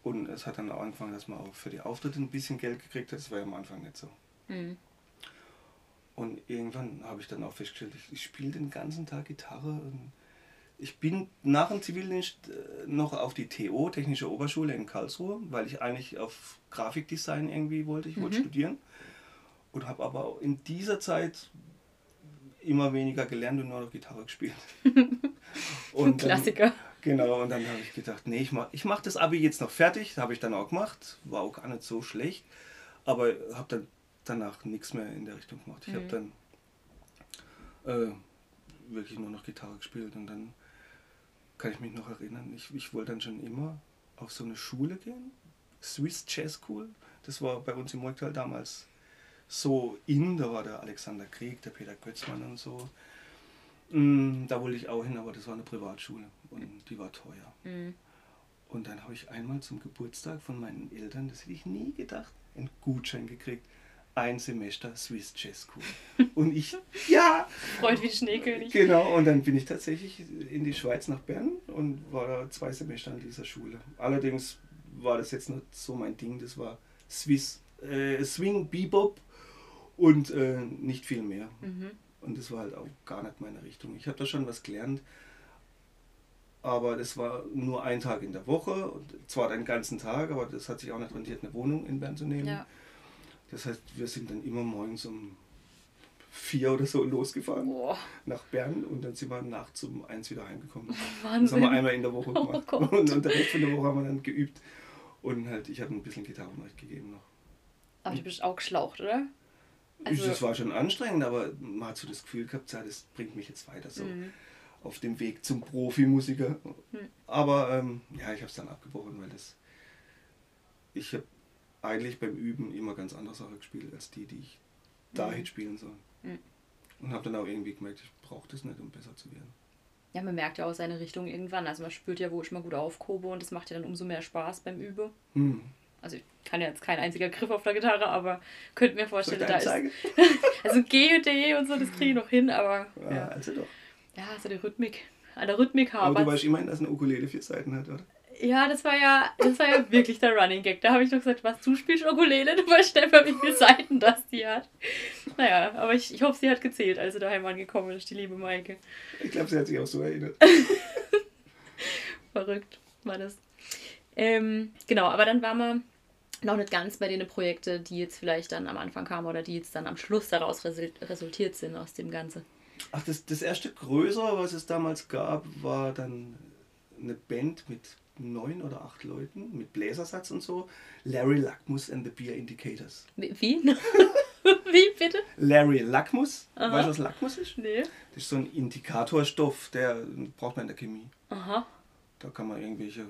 und es hat dann auch angefangen, dass man auch für die Auftritte ein bisschen Geld gekriegt hat, das war ja am Anfang nicht so. Mhm. Und irgendwann habe ich dann auch festgestellt, ich, ich spiele den ganzen Tag Gitarre. Und ich bin nach dem Zivildienst äh, noch auf die TO, Technische Oberschule in Karlsruhe, weil ich eigentlich auf Grafikdesign irgendwie wollte. Ich wollte Mhm. studieren. Und habe aber in dieser Zeit immer weniger gelernt und nur noch Gitarre gespielt. (laughs) Und dann- Klassiker. Genau, und dann habe ich gedacht, nee, ich mache ich mach das Abi jetzt noch fertig. Habe ich dann auch gemacht. War auch gar nicht so schlecht. Aber habe dann danach nichts mehr in der Richtung gemacht. Ich Mhm. habe dann äh, wirklich nur noch Gitarre gespielt. Und dann kann ich mich noch erinnern, ich, ich wollte dann schon immer auf so eine Schule gehen. Swiss Jazz School. Das war bei uns im Murgtal damals so in. Da war der Alexander Krieg, der Peter Götzmann und so. Mm, Da wollte ich auch hin, aber das war eine Privatschule und die war teuer. Mhm. Und dann habe ich einmal zum Geburtstag von meinen Eltern, das hätte ich nie gedacht, einen Gutschein gekriegt. Ein Semester Swiss Jazz School. (laughs) Und ich, ja! Freut wie Schneekönig. Genau, und dann bin ich tatsächlich in die Schweiz nach Bern und war da zwei Semester an dieser Schule. Allerdings war das jetzt nicht so mein Ding, das war Swiss, äh, Swing, Bebop und äh, nicht viel mehr. Mhm. Und das war halt auch gar nicht meine Richtung. Ich habe da schon was gelernt, aber das war nur ein Tag in der Woche, und zwar den ganzen Tag, aber das hat sich auch nicht rentiert, eine Wohnung in Bern zu nehmen. Ja. Das heißt, wir sind dann immer morgens um vier oder so losgefahren Boah, nach Bern und dann sind wir nachts um eins wieder heimgekommen. Das Wahnsinn. haben wir einmal in der Woche Oh gemacht. Gott. (laughs) und, und der Rest von der Woche haben wir dann geübt. Und halt, ich habe ein bisschen Gitarrenunterricht gegeben noch. Aber du bist auch geschlaucht, oder? Also- das war schon anstrengend, aber man hat so das Gefühl gehabt, ja, das bringt mich jetzt weiter so Mhm. auf dem Weg zum Profimusiker. Hm. Aber ähm, ja, ich habe es dann abgebrochen, weil das. Ich habe eigentlich beim Üben immer ganz andere Sachen gespielt als die, die ich da Mhm. hätte spielen sollen. Mhm. Und habe dann auch irgendwie gemerkt, ich brauche das nicht, um besser zu werden. Ja, man merkt ja auch seine Richtung irgendwann. Also man spürt ja, wo ich mal gut aufkobe und das macht ja dann umso mehr Spaß beim Üben. Hm. Also ich kann ja jetzt kein einziger Griff auf der Gitarre, aber könnte mir Soll vorstellen, da ist. (laughs) Also G und D und so, das kriege ich noch hin, aber Ja, ja. also doch. Ja, also die Rhythmik. An der Rhythmik Aber du haben. weißt immerhin, dass eine Ukulele vier Seiten hat, oder? Ja, das war ja, das war ja wirklich der Running Gag. Da habe ich noch gesagt, was, du spielst Ukulele? Du weißt einfach, wie viele Seiten das die hat. Naja, aber ich, ich hoffe, sie hat gezählt, als sie daheim angekommen ist, die liebe Maike. Ich glaube, sie hat sich auch so erinnert. (laughs) Verrückt war das. Ähm, genau, aber dann waren wir noch nicht ganz bei den Projekten, die jetzt vielleicht dann am Anfang kamen oder die jetzt dann am Schluss daraus resul- resultiert sind aus dem Ganzen. Ach, das, das erste Größere, was es damals gab, war dann eine Band mit neun oder acht Leuten, mit Bläsersatz und so. Larry Lackmus and the Beer Indicators. Wie? Wie, (laughs) Wie bitte? Larry Lackmus, Aha. weißt du, was Lackmus ist? Nee. Das ist so ein Indikatorstoff, der braucht man in der Chemie. Aha, Da kann man irgendwelche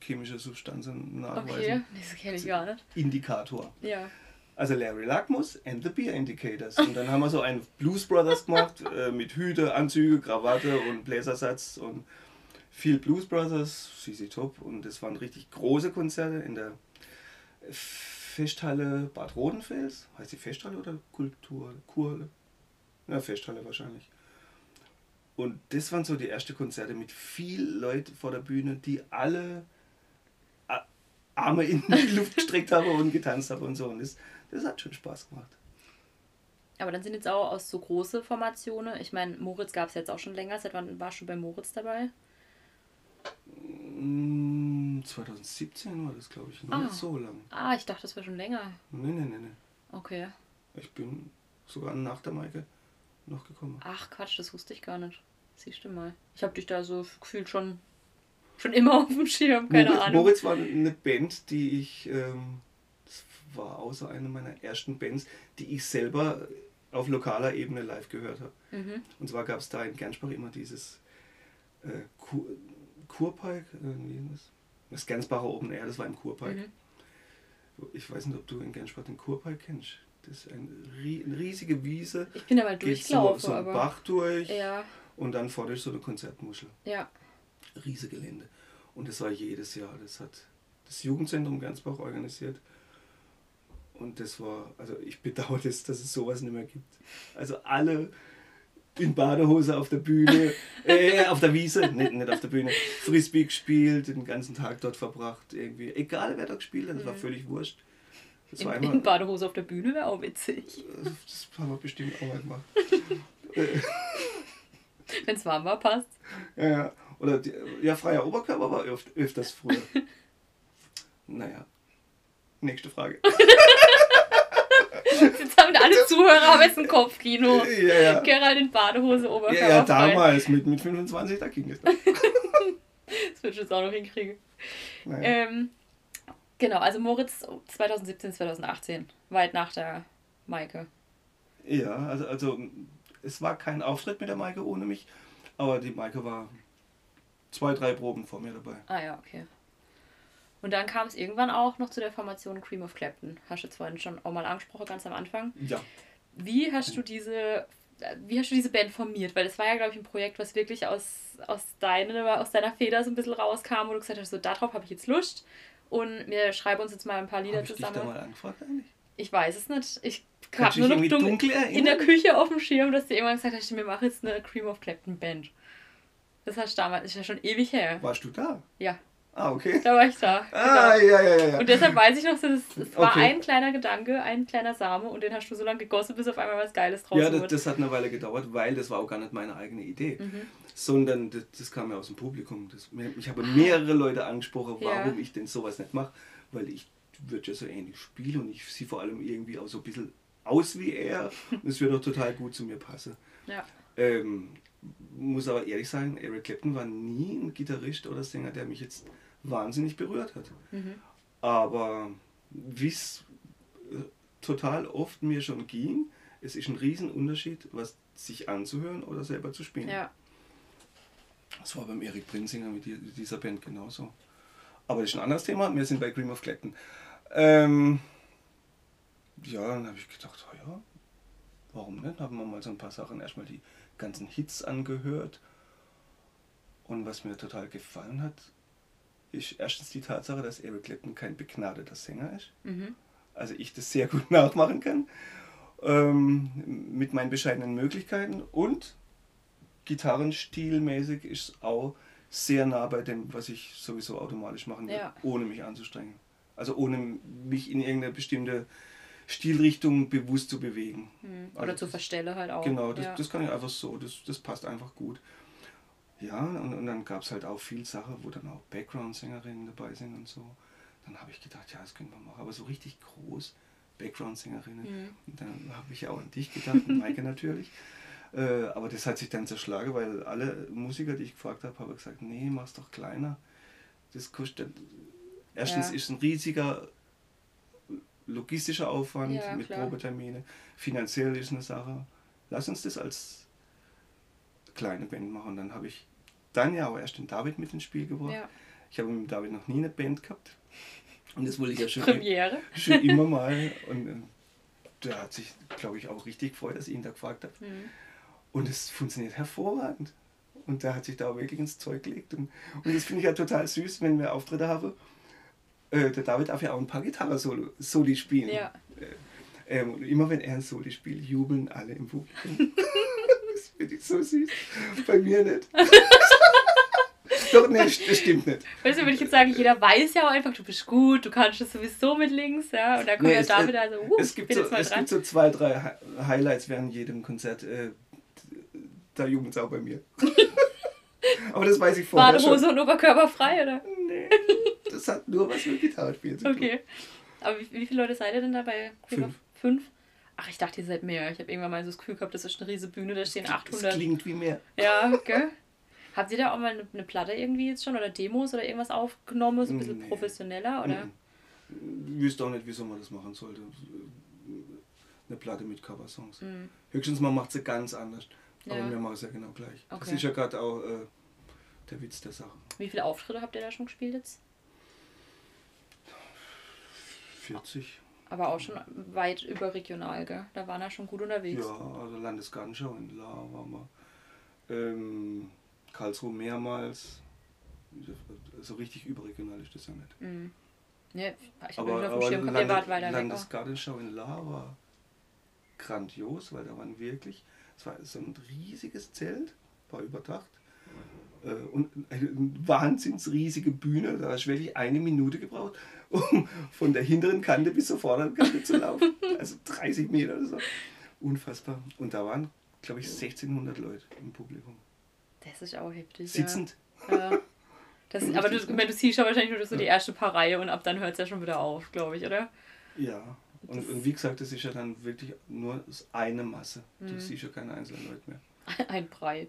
chemische Substanzen nachweisen. okay. Das kenne ich gar nicht. Indikator. Ja. Also Larry Lackmus and the Beer Indicators. Und dann haben wir so einen Blues Brothers gemacht (laughs) äh, mit Hüte, Anzüge, Krawatte und Bläsersatz und viel Blues Brothers, CC Top. Und das waren richtig große Konzerte in der Festhalle Bad Rodenfels. Heißt die Festhalle oder Kultur? Kurhalle? Ja, Festhalle wahrscheinlich. Und das waren so die ersten Konzerte mit viel Leuten vor der Bühne, die alle A- Arme in die (laughs) Luft gestreckt haben und getanzt haben und so. Und das, das hat schon Spaß gemacht. Aber dann sind jetzt auch aus so große Formationen. Ich meine, Moritz gab es jetzt auch schon länger. Seit wann warst du bei Moritz dabei? Mm, 2017 war das, glaube ich, noch Ah. nicht so lang. Ah, ich dachte, das war schon länger. Nee, nee, nee, nee. Okay. Ich bin sogar nach der Maike noch gekommen. Ach Quatsch, das wusste ich gar nicht. Siehst du mal. Ich habe dich da so gefühlt schon, schon immer (laughs) auf dem Schirm. Keine Moritz, Ahnung. Moritz war eine Band, die ich, ähm, das war außer einer meiner ersten Bands, die ich selber auf lokaler Ebene live gehört habe. Mhm. Und zwar gab es da in Gernsbach immer dieses äh, Kurpark, wie ist das? Das Gernsbacher Open Air, das war im Kurpark. Mhm. Ich weiß nicht, ob du in Gernsbach den Kurpark kennst. Das ist eine, eine riesige Wiese. Ich bin so, durchgelaufen, so einen aber. Bach durch Ja, und dann vorne ist so eine Konzertmuschel. ja. Riesige Gelände. Und das war jedes Jahr. Das hat das Jugendzentrum Gernsbach organisiert. Und das war, also ich bedauere das, dass es sowas nicht mehr gibt. Also alle in Badehose auf der Bühne, (laughs) äh, auf der Wiese, nicht, nicht auf der Bühne, Frisbee gespielt, den ganzen Tag dort verbracht, irgendwie. Egal wer da gespielt hat, das war Mhm. völlig wurscht. Das In, war in einmal, Badehose auf der Bühne wäre auch witzig. das haben wir bestimmt auch mal gemacht. (laughs) Wenn es warm war, passt. Ja, ja. Oder die, ja, freier Oberkörper war öft, öfters früher. (laughs) naja. Nächste Frage. (laughs) Jetzt haben alle Zuhörer jetzt ein Kopfkino. Ja, ja. Gerald in Badehose, Oberkörper Ja, ja, damals mit, mit 25, da ging es. (laughs) Das würde ich jetzt auch noch hinkriegen. Naja. Ähm, genau, also Moritz 2017, 2018. Weit nach der Maike. Ja, also, also es war kein Auftritt mit der Maike ohne mich, aber die Maike war zwei, drei Proben vor mir dabei. Ah ja, okay. Und dann kam es irgendwann auch noch zu der Formation Cream of Clapton. Hast du jetzt vorhin schon auch mal angesprochen, ganz am Anfang. Ja. Wie hast du diese wie hast du diese Band formiert? Weil das war ja, glaube ich, ein Projekt, was wirklich aus, aus, deine, aus deiner Feder so ein bisschen rauskam, wo du gesagt hast, so darauf habe ich jetzt Lust und wir schreiben uns jetzt mal ein paar Lieder Hab zusammen. Dich da mal angefragt eigentlich? Ich weiß es nicht. Ich habe du nur noch dunkel, dunkel in der? Küche auf dem Schirm, dass du irgendwann gesagt hast, wir machen jetzt eine Cream of Clapton Band. Das hast du damals, ist ja schon ewig her. Warst du da? Ja, Ah, okay. da war ich da. Ah, genau. ja, ja, ja. ja. Und deshalb weiß ich noch, das, es war Okay. ein kleiner Gedanke, ein kleiner Same und den hast du so lange gegossen, bis auf einmal was Geiles draus Ja, das, wurde. das hat eine Weile gedauert, weil das war auch gar nicht meine eigene Idee. Mhm. Sondern das, das kam ja aus dem Publikum. Das, ich habe mehrere Leute angesprochen, Ja. warum ich denn sowas nicht mache. Weil ich würde ja so ähnlich spielen und ich sehe vor allem irgendwie auch so ein bisschen aus wie er. Und es würde doch total gut zu mir passen. Ja. Ähm, muss aber ehrlich sagen, Eric Clapton war nie ein Gitarrist oder Sänger, der mich jetzt wahnsinnig berührt hat. Mhm. Aber wie es äh, total oft mir schon ging, es ist ein Riesenunterschied, was sich anzuhören oder selber zu spielen. ja. Das war beim Erik Prinzinger mit die- dieser Band genauso. Aber das ist ein anderes Thema. Wir sind bei Cream of Clapton. Ähm, ja, dann habe ich gedacht, oh ja, warum nicht? Haben wir mal so ein paar Sachen, erstmal die ganzen Hits angehört. Und was mir total gefallen hat, ist erstens die Tatsache, dass Eric Clapton kein begnadeter Sänger ist. Mhm. Also ich das sehr gut (laughs) nachmachen kann. Ähm, mit meinen bescheidenen Möglichkeiten. Und gitarrenstilmäßig ist es auch sehr nah bei dem, was ich sowieso automatisch machen will, Ja. ohne mich anzustrengen. Also ohne mich in irgendeine bestimmte Stilrichtung bewusst zu bewegen. Mhm. Also Oder zur das- Verstelle halt auch. Genau, das, ja. das kann ich einfach so, das, das passt einfach gut. Ja, und, und dann gab es halt auch viel Sachen, wo dann auch Background-Sängerinnen dabei sind und so. Dann habe ich gedacht, ja, das können wir machen, aber so richtig groß Background-Sängerinnen. Mhm. Und dann habe ich auch an dich gedacht, und Maike (laughs) natürlich. Äh, aber das hat sich dann zerschlagen, weil alle Musiker, die ich gefragt habe, haben gesagt, nee, mach's doch kleiner. Das kostet. Erstens Ja. ist ein riesiger logistischer Aufwand Ja, mit klar. Probetermine. Finanziell ist eine Sache. Lass uns das als kleine Band machen. Und dann habe ich dann ja auch erst den David mit ins Spiel gebracht. ja. Ich habe mit David noch nie eine Band gehabt. Und das wollte ich ja schon, Premiere. (laughs) schon immer (laughs) mal. Und äh, der hat sich, glaube ich, auch richtig gefreut, dass ich ihn da gefragt habe. Mhm. Und es funktioniert hervorragend. Und der hat sich da wirklich ins Zeug gelegt. Und, und das finde ich ja total süß, wenn wir Auftritte haben. Äh, der David darf ja auch ein paar Gitarre-Soli spielen. Ja. Äh, ähm, und immer wenn er ein Soli spielt, jubeln alle im Publikum. (laughs) finde ich so süß. Bei mir nicht. (laughs) Doch, nee, das stimmt nicht. Weißt du, würde ich jetzt sagen, jeder weiß ja auch einfach, du bist gut, du kannst das sowieso mit links, ja. Und dann kommt Nee, ja es- David also, uh, es gibt, bin so, es dran. gibt so zwei, drei Hi- Highlights während jedem Konzert. Äh, da jubelt es auch bei mir. (laughs) Aber das weiß ich vorher Badehose schon. und Oberkörper frei, oder? Nee, das hat nur was mit Gitarrespielen zu tun. Okay. Aber wie, wie viele Leute seid ihr denn dabei? Fünf. Fünf? Ach, ich dachte, ihr seid mehr. Ich habe irgendwann mal so das Gefühl gehabt, das ist eine riesige Bühne, da stehen Das 800. klingt wie mehr. Ja, okay. Habt ihr da auch mal eine, eine Platte irgendwie jetzt schon oder Demos oder irgendwas aufgenommen, so ein bisschen Nee. professioneller oder? Ich wüsste auch nicht, wieso man das machen sollte. Eine Platte mit Coversongs. Mhm. Höchstens man macht sie ganz anders. Ja. Aber wir machen es ja genau gleich. Das Okay. ist ja gerade auch äh, der Witz der Sache. Wie viele Auftritte habt ihr da schon gespielt jetzt? 40. Aber auch schon weit überregional, gell? Da waren wir schon gut unterwegs. Ja, also Landesgartenschau in La waren wir. Ähm, Karlsruhe mehrmals. So richtig überregional ist das ja nicht. Mhm. Ja, ich habe auf dem Schirm gehabt, ihr wart weiter auch. Landesgartenschau in La war grandios, weil da waren wirklich, es war so ein riesiges Zelt, war überdacht. Äh, Und eine wahnsinns riesige Bühne, da hast du wirklich eine Minute gebraucht, um von der hinteren Kante bis zur vorderen Kante zu laufen. Also 30 Meter oder so. Unfassbar. Und da waren, glaube ich, 1600 Leute im Publikum. Das ist auch heftig. Sitzend. Ja. Ja. Das, aber du, du siehst ja wahrscheinlich nur so die erste paar Reihe und ab dann hört es ja schon wieder auf, glaube ich, oder? Ja. Und, und wie gesagt, das ist ja dann wirklich nur eine Masse. Du Mhm. siehst ja keine einzelnen Leute mehr. (laughs) Ein Brei.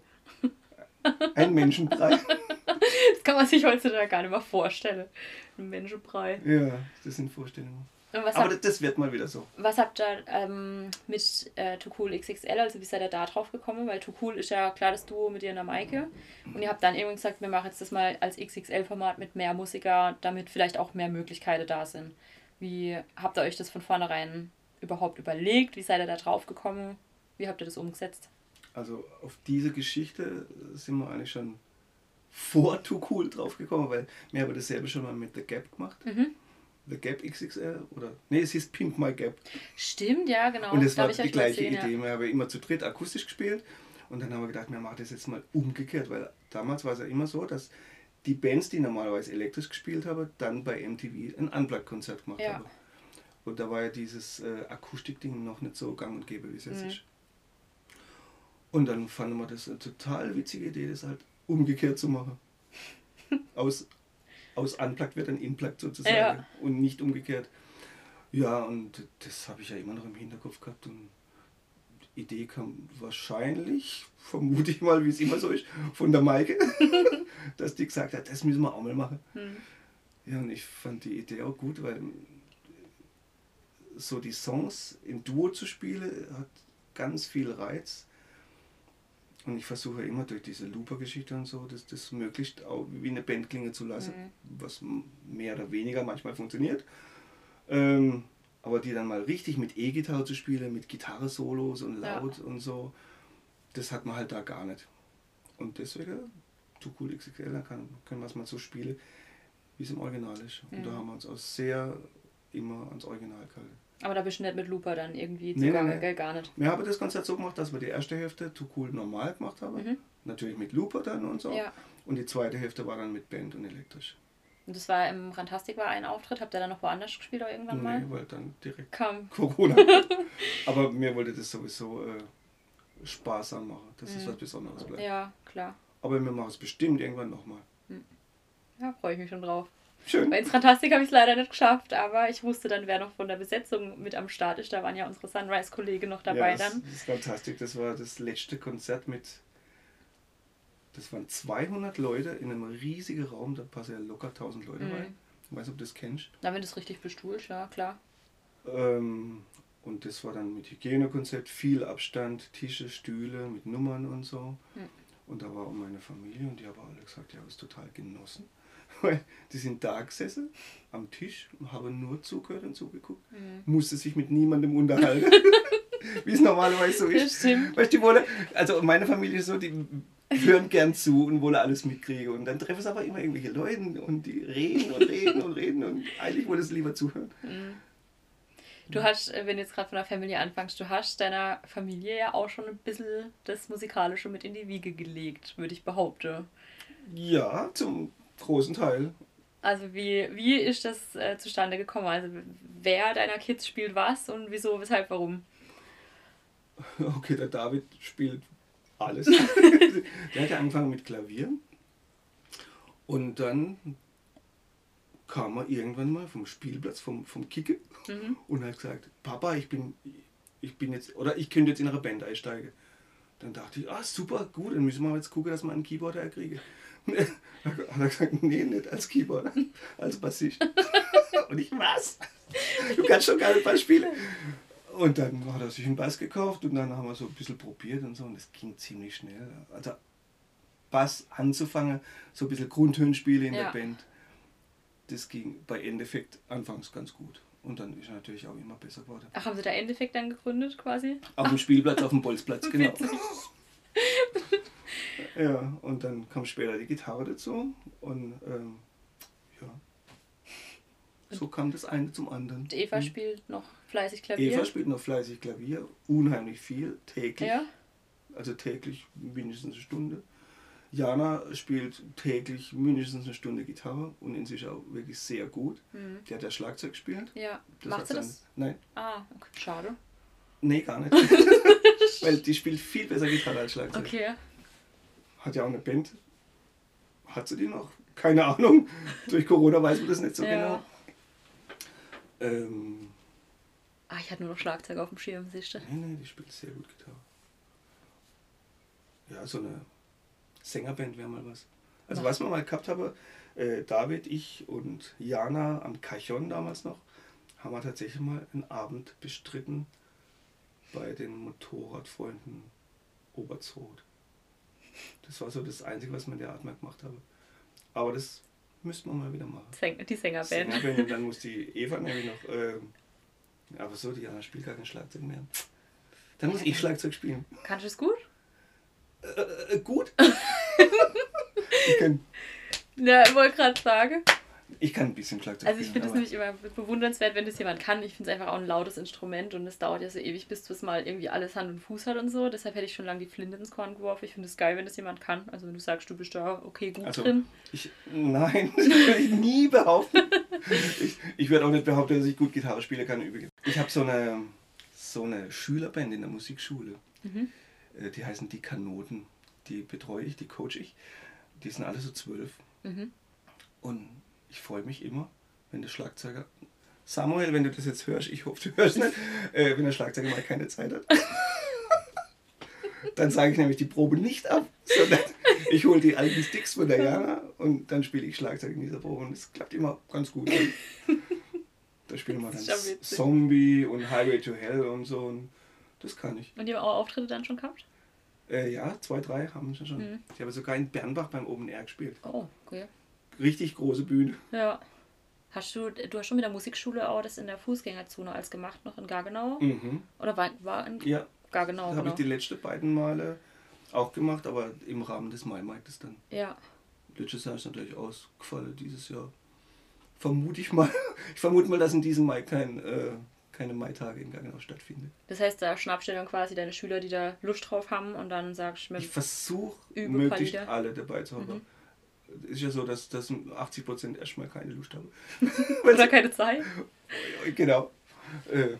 Ein Menschenbrei. (laughs) Das kann man sich heutzutage gar nicht mehr vorstellen. Ein Menschenbrei. ja, das sind Vorstellungen. Aber habt, das, das wird mal wieder so. was habt ihr ähm, mit äh, Too Cool XXL, also wie seid ihr da drauf gekommen? Weil Too Cool ist ja klar das Duo mit dir und der Maike. Und ihr habt dann irgendwann gesagt, wir machen jetzt das mal als XXL-Format mit mehr Musiker, damit vielleicht auch mehr Möglichkeiten da sind. Wie habt ihr euch das von vornherein überhaupt überlegt? Wie seid ihr da drauf gekommen? Wie habt ihr das umgesetzt? Also auf diese Geschichte sind wir eigentlich schon vor Too Cool drauf gekommen, weil wir haben dasselbe schon mal mit The Gap gemacht. Mhm. The Gap XXL oder nee, es hieß Pimp My Gap. Stimmt, ja, genau. Und es war die gleiche gesehen, Idee. Wir haben immer zu dritt akustisch gespielt und dann haben wir gedacht, wir machen das jetzt mal umgekehrt, weil damals war es ja immer so, dass die Bands, die normalerweise elektrisch gespielt haben, dann bei MTV ein Unplugged-Konzert gemacht Ja. haben. Und da war ja dieses äh, Akustikding noch nicht so gang und gäbe, wie es jetzt Mhm. ist. Und dann fanden wir das eine total witzige Idee, das halt umgekehrt zu machen. (laughs) Aus, aus Unplugged wird dann Inplugged sozusagen Ja. und nicht umgekehrt. Ja, und das habe ich ja immer noch im Hinterkopf gehabt und die Idee kam wahrscheinlich, vermute ich mal, wie es immer so ist, von der Maike, (laughs) dass die gesagt hat, das müssen wir auch mal machen. Mhm. Ja, und ich fand die Idee auch gut, weil so die Songs im Duo zu spielen hat ganz viel Reiz. Und ich versuche immer durch diese Looper-Geschichte und so, das, das möglichst auch wie eine Band klingen zu lassen, was m- mehr oder weniger manchmal funktioniert. Ähm, aber die dann mal richtig mit E-Gitarre zu spielen, mit Gitarre-Solos und Ja. laut und so, das hat man halt da gar nicht. Und deswegen, Too Cool XXL, dann kann, können wir es mal so spielen, wie es im Original ist. Und da Mhm. haben wir uns auch sehr immer ans Original gehalten. Aber da bist du nicht mit Looper dann irgendwie Nee, zugange, nee, nee. Gar nicht. Wir haben das Konzert so gemacht, dass wir die erste Hälfte Too Cool normal gemacht haben. Mhm. Natürlich mit Looper dann und so. Ja. Und die zweite Hälfte war dann mit Band und elektrisch. Und das war im Rantastic war ein Auftritt. Habt ihr dann noch woanders gespielt oder irgendwann mal? Nee, weil dann direkt Kam. (laughs) Corona. (laughs) Aber mir wollte das sowieso äh, sparsam machen, dass es Mhm. was Besonderes bleibt. Ja, klar. Aber wir machen es bestimmt irgendwann nochmal. Ja, freue ich mich schon drauf. Schön. Bei ins Rantastic habe ich es leider nicht geschafft, aber ich wusste dann, wer noch von der Besetzung mit am Start ist. Da waren ja unsere Sunrise-Kollegen noch dabei ja, das, dann. Das ist fantastisch. Das war das letzte Konzert mit. Das waren 200 Leute in einem riesigen Raum, da passen ja locker 1000 Leute Mhm. rein. Ich weiß ob du das kennst. Na, wenn du es richtig bestuhlst, ja, klar. Ähm, und das war dann mit Hygienekonzept, viel Abstand, Tische, Stühle mit Nummern und so. Mhm. Und da war auch meine Familie und die haben alle gesagt, die haben es total genossen. Weil die sind da gesessen am Tisch, haben nur zugehört und zugeguckt, Mhm. musste sich mit niemandem unterhalten. (laughs) Wie es normalerweise so ist. stimmt. Weißt du, die wollen, also meine Familie ist so, die hören gern zu und wollen alles mitkriegen. Und dann treffen sie aber immer irgendwelche Leute und die reden und reden und reden und eigentlich wollen sie lieber zuhören. Du hast, äh, wenn du jetzt gerade von der Familie anfängst, du hast deiner Familie ja auch schon ein bisschen das Musikalische mit in die Wiege gelegt, würde ich behaupten. Ja, zum großen Teil. Also wie, wie ist das äh, zustande gekommen? Also wer deiner Kids spielt was und wieso, weshalb, warum? (laughs) Okay, der David spielt alles. (laughs) (laughs) der hat ja angefangen mit Klavier. Und dann kam er irgendwann mal vom Spielplatz, vom, vom Kicke Mhm. und hat gesagt, Papa, ich bin, ich bin jetzt, oder ich könnte jetzt in eine Band einsteigen. Dann dachte ich, ah super, gut, dann müssen wir jetzt gucken, dass wir einen Keyboarder erkriegen. (laughs) hat er gesagt, nee, nicht als Keyboarder, als Bassist. (laughs) und ich, was? Du kannst schon gar nicht Bass spielen. Und dann hat er sich einen Bass gekauft und dann haben wir so ein bisschen probiert und so und das ging ziemlich schnell. Also Bass anzufangen, so ein bisschen Grundhöhenspiele in Ja. der Band, das ging bei Endeffekt anfangs ganz gut. Und dann ist er natürlich auch immer besser geworden. Ach, haben sie da Endeffekt dann gegründet quasi? Auf dem Spielplatz, auf dem Bolzplatz, (laughs) genau. Ja, und dann kam später die Gitarre dazu und ähm, ja. So kam das eine zum anderen. Und Eva spielt noch fleißig Klavier. Eva spielt noch fleißig Klavier, unheimlich viel, täglich. Ja. Also täglich mindestens eine Stunde. Jana spielt täglich mindestens eine Stunde Gitarre und in sich auch wirklich sehr gut. Mhm. Die hat ja Schlagzeug gespielt. Ja. Das Macht sie das? Nein, Ah, okay. schade. nee, gar nicht. (laughs) Weil die spielt viel besser Gitarre als Schlagzeug. Okay. Hat ja auch eine Band. Hat sie die noch? Keine Ahnung. (laughs) Durch Corona weiß man das nicht so Ja. genau. Ähm, Ah, ich hatte nur noch Schlagzeug auf dem Schirm, siehst du. nee, nee, die spielt sehr gut Gitarre. Ja, so eine Sängerband wäre mal was. Also Ja. was wir mal gehabt haben, äh, David, ich und Jana am Cajon damals noch, haben wir tatsächlich mal einen Abend bestritten bei den Motorradfreunden Oberzoot. Das war so das Einzige, was in der Art mal gemacht haben. Aber das müssten wir mal wieder machen. Die Sängerband. Sängerband und dann muss die Eva nämlich noch. Ähm, aber so, die Jana spielt gar kein Schlagzeug mehr. Dann muss ich Schlagzeug spielen. Kannst du es gut? Äh, äh, gut. (laughs) ich, kann, Ja, ich wollte gerade sagen. Ich kann ein bisschen Schlagzeug Also ich finde es spielen, nämlich immer bewundernswert, wenn das jemand kann. Ich finde es einfach auch ein lautes Instrument und es dauert ja so ewig, bis es mal irgendwie alles Hand und Fuß hat und so. Deshalb hätte ich schon lange die Flinte ins Korn geworfen. Ich finde es geil, wenn das jemand kann. Also wenn du sagst, du bist da okay gut Also, drin. Ich, nein, (laughs) das würde ich nie behaupten. Ich, ich würde auch nicht behaupten, dass ich gut Gitarre spielen kann übrigens. Ich habe so eine, so eine Schülerband in der Musikschule. Mhm. Äh, Die heißen die Kanoten. Die betreue ich, die coach ich. Die sind alle so zwölf. Mhm. Und ich freue mich immer, wenn der Schlagzeuger. Samuel, wenn du das jetzt hörst, ich hoffe, du hörst nicht, äh, wenn der Schlagzeuger mal keine Zeit hat. dann sage ich nämlich die Probe nicht ab, sondern ich hole die alten Sticks von der Jana und dann spiele ich Schlagzeug in dieser Probe und es klappt immer ganz gut. Da spielen wir dann. Zombie und Highway to Hell und so und das kann ich. Und die haben auch Auftritte dann schon gehabt? Äh, ja, zwei, drei haben sie schon. Mhm. Ich habe sogar in Bernbach beim Open Air gespielt. Oh, okay. Richtig große Bühne. Ja. Hast du, du hast schon mit der Musikschule auch das in der Fußgängerzone als gemacht, noch in Gargenau? Mhm. Oder war, war in Ja, Gargenau, Das habe genau. ich die letzten beiden Male auch gemacht, aber im Rahmen des Maimarktes dann. Ja. Letztes Jahr ist natürlich ausgefallen, dieses Jahr. Vermute ich mal. (laughs) Ich vermute mal, dass in diesem Mai kein, äh, keine Maitage in Gaggenau stattfindet. Das heißt, da schnappst du dann quasi deine Schüler, die da Lust drauf haben und dann sagst du Ich mit, versuche möglichst alle dabei zu haben. Mhm. Es ist ja so, dass, dass 80% erstmal keine Lust haben. (laughs) oder keine Zeit. genau. Äh,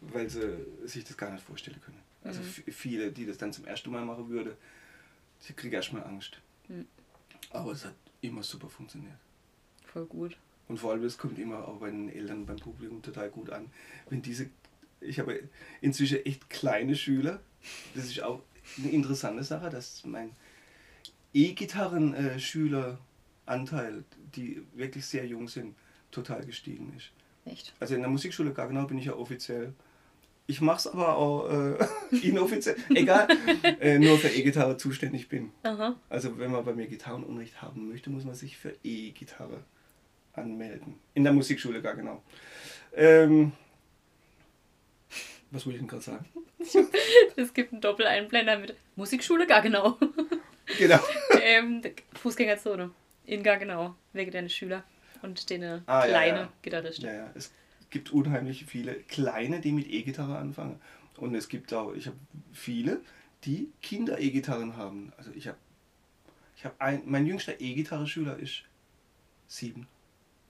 weil sie sich das gar nicht vorstellen können. Also Mhm. viele, die das dann zum ersten Mal machen würden, die kriegen erstmal Angst. Mhm. Aber es hat immer super funktioniert. Voll gut. Und vor allem, es kommt immer auch bei den Eltern, beim Publikum total gut an. Wenn diese, ich habe inzwischen echt kleine Schüler, das ist auch eine interessante Sache, dass mein E-Gitarren-Schüleranteil, die wirklich sehr jung sind, total gestiegen ist. Echt. Also in der Musikschule Gaggenau bin ich ja offiziell. Ich mache es aber auch äh, (laughs) inoffiziell, egal, äh, nur für E-Gitarre zuständig bin. Aha. Also wenn man bei mir Gitarrenunterricht haben möchte, muss man sich für E-Gitarre anmelden. In der Musikschule Gaggenau. Ähm, was wollte ich denn gerade sagen? (laughs) Es gibt einen Doppeleinblender mit Musikschule Gargenau. (laughs) Genau. (laughs) ähm, Fußgängerzone. In Gargenau. Wegen deiner Schüler. Und den Ah, ja, kleine ja. Gitarristen. Ja, ja. Es gibt unheimlich viele kleine, die mit E-Gitarre anfangen. Und es gibt auch, ich habe viele, die Kinder E-Gitarren haben. Also ich habe, ich habe ein, mein jüngster E-Gitarre-Schüler ist sieben.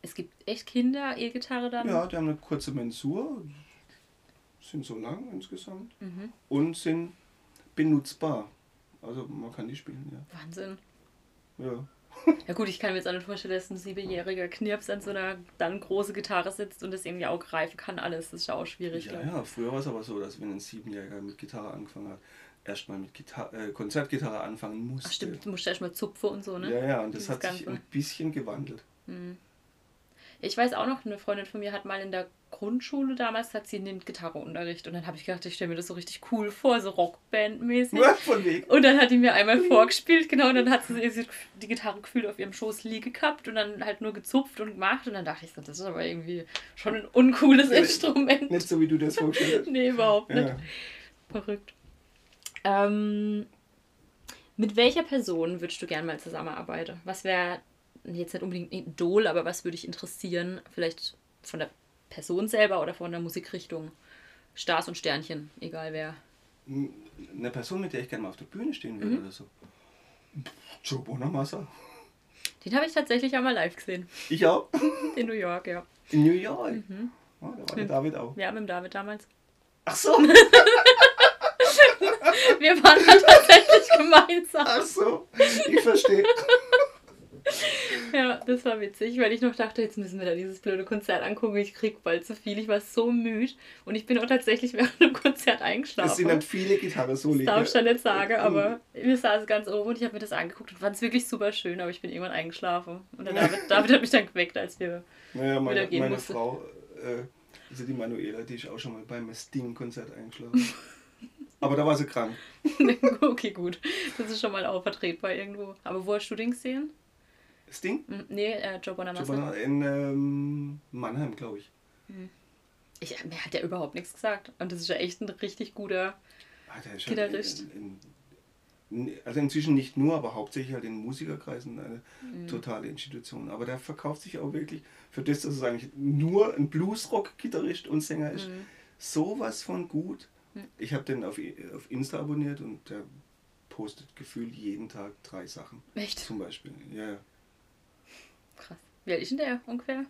Es gibt echt Kinder, E-Gitarre dann? Ja, die haben eine kurze Mensur, sind so lang insgesamt Mhm. und sind benutzbar. Also man kann die spielen, Wahnsinn. ja. Ja, (laughs) Ja gut, ich kann mir jetzt auch nicht vorstellen, dass ein siebenjähriger Knirps an so einer dann große Gitarre sitzt und das irgendwie auch greifen kann. Alles, das ist ja auch schwierig. ja, glaub ja. Früher war es aber so, dass wenn ein Siebenjähriger mit Gitarre angefangen hat, erstmal mit Gitar äh, Konzertgitarre anfangen musste. Ach stimmt, du musst erstmal zupfen und so, ne? Ja, ja, und das Dieses hat sich Ganze. ein bisschen gewandelt. Ich weiß auch noch, eine Freundin von mir hat mal in der Grundschule damals, hat sie einen Gitarreunterricht und dann habe ich gedacht, ich stelle mir das so richtig cool vor, so Rockband-mäßig. Und dann hat die mir einmal vorgespielt, genau, und dann hat sie die Gitarre gefühlt auf ihrem Schoß liegen gehabt und dann halt nur gezupft und gemacht und dann dachte ich so, das ist aber irgendwie schon ein uncooles Instrument. Nicht so, wie du das vorgestellt hast. (laughs) Nee, überhaupt nicht. Ja. Verrückt. Ähm, mit welcher Person würdest du gerne mal zusammenarbeiten? Was wäre jetzt nicht unbedingt ein Idol, aber was würde dich interessieren? Vielleicht von der Person selber oder von der Musikrichtung? Stars und Sternchen, egal wer. Eine Person, mit der ich gerne mal auf der Bühne stehen würde Mhm. oder so. Joe Bonamassa. Den habe ich tatsächlich einmal live gesehen. Ich auch. (laughs) In New York, ja. In New York. Mhm. Oh, da war der David auch. Ja, mit dem David damals. Ach so. (laughs) Wir waren da tatsächlich (laughs) gemeinsam. Ach so. Ich verstehe. Ja, das war witzig, weil ich noch dachte, jetzt müssen wir da dieses blöde Konzert angucken. Ich krieg bald zu viel. Ich war so müde. Und ich bin auch tatsächlich (laughs) während dem Konzert eingeschlafen. Es sind halt viele gitarre Das darf ich da nicht sagen, aber mir saß ganz oben und ich habe mir das angeguckt und fand es wirklich super schön, aber ich bin irgendwann eingeschlafen. Und der David, (laughs) David hat mich dann geweckt, als wir. Naja, wieder meine, gehen meine musste. Frau, äh, also die Manuela, die ist auch schon mal beim Sting-Konzert eingeschlafen. (laughs) Aber da war sie krank. okay, gut. Das ist schon mal auch vertretbar irgendwo. Aber wo hast du den gesehen? Sting? Hm, Nee, äh, Joe Bonamassa. Giovanna In ähm, Mannheim, glaube ich. Ich, mir hat ja überhaupt nichts gesagt. Und das ist ja echt ein richtig guter. Ah, der ist Gitarrist. Halt in, in, Also inzwischen nicht nur, aber hauptsächlich halt in Musikerkreisen eine mhm. totale Institution. Aber der verkauft sich auch wirklich für das, dass es eigentlich nur ein Bluesrock-Gitarrist und Sänger ist, mhm. sowas von gut. Mhm. Ich habe den auf, auf Insta abonniert und der postet gefühlt jeden Tag drei Sachen. Echt? Zum Beispiel. Ja, ja. Krass. Wie alt ist denn der ungefähr?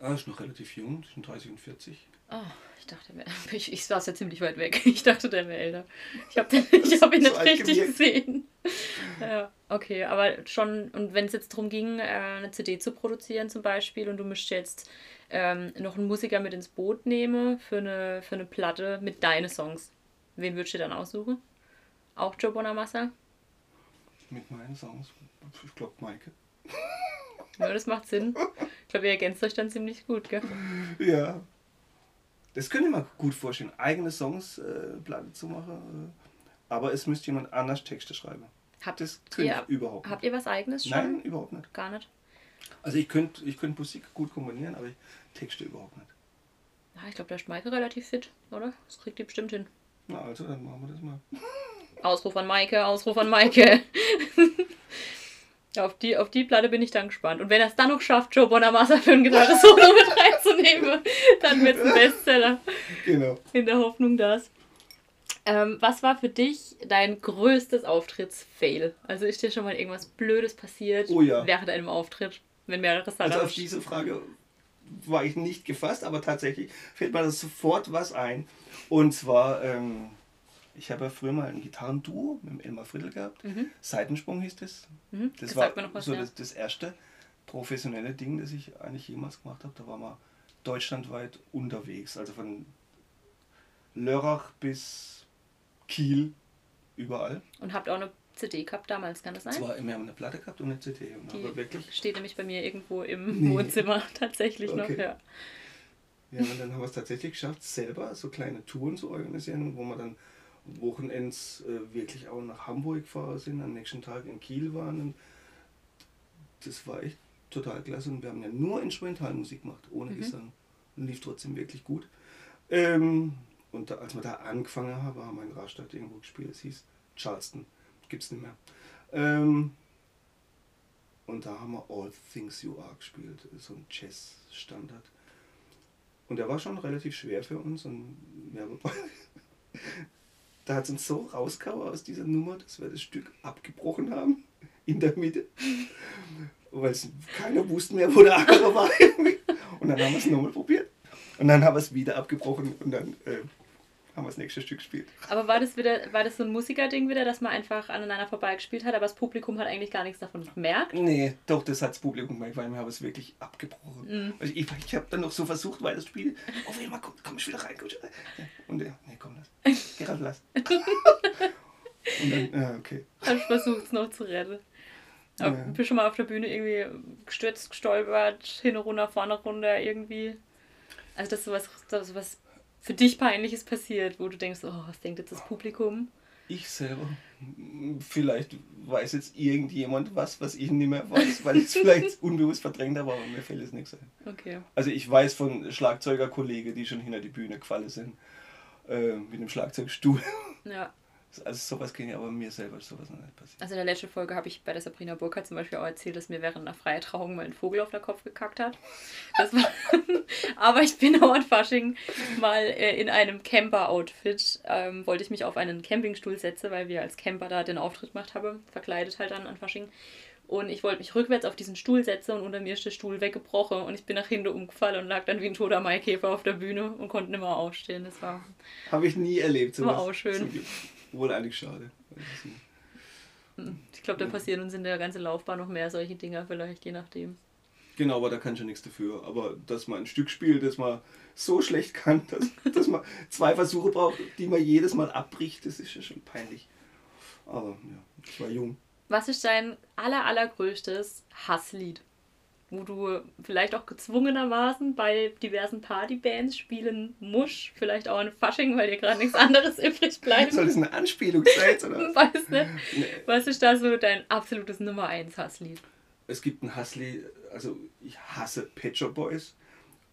Ah, ist noch relativ jung, zwischen 30 und 40. Oh, ich dachte, (laughs) ich, ich saß ja ziemlich weit weg. (laughs) Ich dachte, der wäre älter. Ich habe hab ihn (laughs) nicht richtig gesehen. ja, okay, aber schon, und wenn es jetzt darum ging, äh, eine CD zu produzieren zum Beispiel, und du müsstest jetzt ähm, noch einen Musiker mit ins Boot nehmen für eine, für eine Platte mit deinen Songs, wen würdest du dann aussuchen? Auch Joe Bonamassa? Mit meinen Songs? Ich glaube, Maike. Ja, das macht Sinn. Ich glaube, ihr ergänzt euch dann ziemlich gut, gell? Ja. Das könnte ich mir gut vorstellen, eigene Songs äh, Platte zu machen. Äh, aber es müsste jemand anders Texte schreiben. Habt das ihr, überhaupt nicht. Habt ihr was eigenes schon? Nein, überhaupt nicht. Gar nicht? Also ich könnte ich könnt Musik gut kombinieren, aber ich Texte überhaupt nicht. Ja, ich glaube, der ist Maike relativ fit, oder? Das kriegt die bestimmt hin. Na also, dann machen wir das mal. Ausruf an Maike, Ausruf an Maike. (laughs) auf, die, auf die Platte bin ich dann gespannt. Und wenn er es dann noch schafft, Joe Bonamassa für ein Gitarre-Solo mit (laughs) reinzunehmen, dann wird es ein Bestseller. Genau. In der Hoffnung, dass. Ähm, was war für dich dein größtes Auftrittsfail? Also ist dir schon mal irgendwas Blödes passiert oh ja. während einem Auftritt, wenn mehrere Sachen. Also auf diese Frage war ich nicht gefasst, aber tatsächlich fällt mir das sofort was ein. Und zwar ähm, ich habe ja früher mal ein Gitarrenduo mit dem Elmar Friedl gehabt. Mhm. Seitensprung hieß das. Mhm. Das, das war was, so ja. das, das, erste professionelle Ding, das ich eigentlich jemals gemacht habe. Da waren wir deutschlandweit unterwegs. Also von Lörrach bis Kiel, überall. Und habt auch eine CD gehabt damals, kann das sein? Zwar, wir haben eine Platte gehabt und eine CD. Die aber wirklich steht nämlich bei mir irgendwo im nee. Wohnzimmer (laughs) tatsächlich okay. noch. Ja. ja, und dann haben wir es tatsächlich geschafft, selber so kleine Touren zu organisieren, wo man dann Wochenends äh, wirklich auch nach Hamburg gefahren sind, am nächsten Tag in Kiel waren. Und das war echt total klasse. Und wir haben ja nur Instrumentalmusik gemacht, ohne mhm. Gesang. Und lief trotzdem wirklich gut. Ähm, und da, als wir da angefangen haben, haben wir in Rastatt irgendwo gespielt. Es hieß Charleston. Gibt es nicht mehr. Ähm, und da haben wir All Things You Are gespielt. So ein Jazz-Standard. Und der war schon relativ schwer für uns. Und wir haben (laughs) da hat es uns so rausgehauen aus dieser Nummer, dass wir das Stück abgebrochen haben in der Mitte. Weil keiner wusste mehr, wo der andere war. (laughs) Und dann haben wir es nochmal probiert. Und dann haben wir es wieder abgebrochen und dann äh, haben wir das nächste Stück gespielt. Aber war das wieder, war das so ein Musikerding wieder, dass man einfach aneinander vorbeigespielt hat, aber das Publikum hat eigentlich gar nichts davon gemerkt? Nee, doch, das hat das Publikum gemerkt, weil wir haben es wirklich abgebrochen. Mm. Also ich, ich habe dann noch so versucht, weil das Spiel, auf oh, einmal komm, komm ich wieder rein. Komm, und äh, nee, komm, lass. Gerade lass. (laughs) und dann, ja, okay. Hab ich versucht es noch zu retten. Ja. bist schon mal auf der Bühne irgendwie gestürzt, gestolpert, hin und runter, vorne runter, irgendwie. Also das ist sowas, das ist sowas für dich Peinliches passiert, wo du denkst, oh, was denkt jetzt das Publikum? Ich selber. Vielleicht weiß jetzt irgendjemand was, was ich nicht mehr weiß, weil ich es (laughs) vielleicht unbewusst verdrängt habe, aber mir fällt es nichts ein. Okay. Also ich weiß von Schlagzeugerkollegen, die schon hinter die Bühne gefallen sind, äh, mit einem Schlagzeugstuhl. Ja. Also sowas ging ja aber mir selber ist sowas noch nicht passiert. Also in der letzten Folge habe ich bei der Sabrina Burkhardt zum Beispiel auch erzählt, dass mir während einer freien Trauung mal ein Vogel auf der Kopf gekackt hat. War (laughs) aber ich bin auch an Fasching mal äh, in einem Camper-Outfit, ähm, wollte ich mich auf einen Campingstuhl setzen, weil wir als Camper da den Auftritt gemacht haben, verkleidet halt dann an Fasching. Und ich wollte mich rückwärts auf diesen Stuhl setzen und unter mir ist der Stuhl weggebrochen und ich bin nach hinten umgefallen und lag dann wie ein toter Maikäfer auf der Bühne und konnte nicht mehr aufstehen. Das war. Habe ich nie erlebt. Sowas. War auch schön. Wohl eigentlich schade. Ich glaube, da passieren uns in der ganzen Laufbahn noch mehr solche Dinger, vielleicht, je nachdem. Genau, aber da kann ich ja nichts dafür. Aber dass man ein Stück spielt, das man so schlecht kann, dass, dass man zwei Versuche braucht, die man jedes Mal abbricht, das ist ja schon peinlich. Aber ja, ich war jung. Was ist dein aller, allergrößtes Hasslied? Wo du vielleicht auch gezwungenermaßen bei diversen Partybands spielen musst. Vielleicht auch ein Fasching, weil dir gerade nichts (laughs) anderes übrig bleibt. Soll das eine Anspielung sein? Oder? (laughs) Weiß nicht. Nee. Was ist da so dein absolutes Nummer 1 Hasslied? Es gibt ein Hasslied, also ich hasse Pet Shop Boys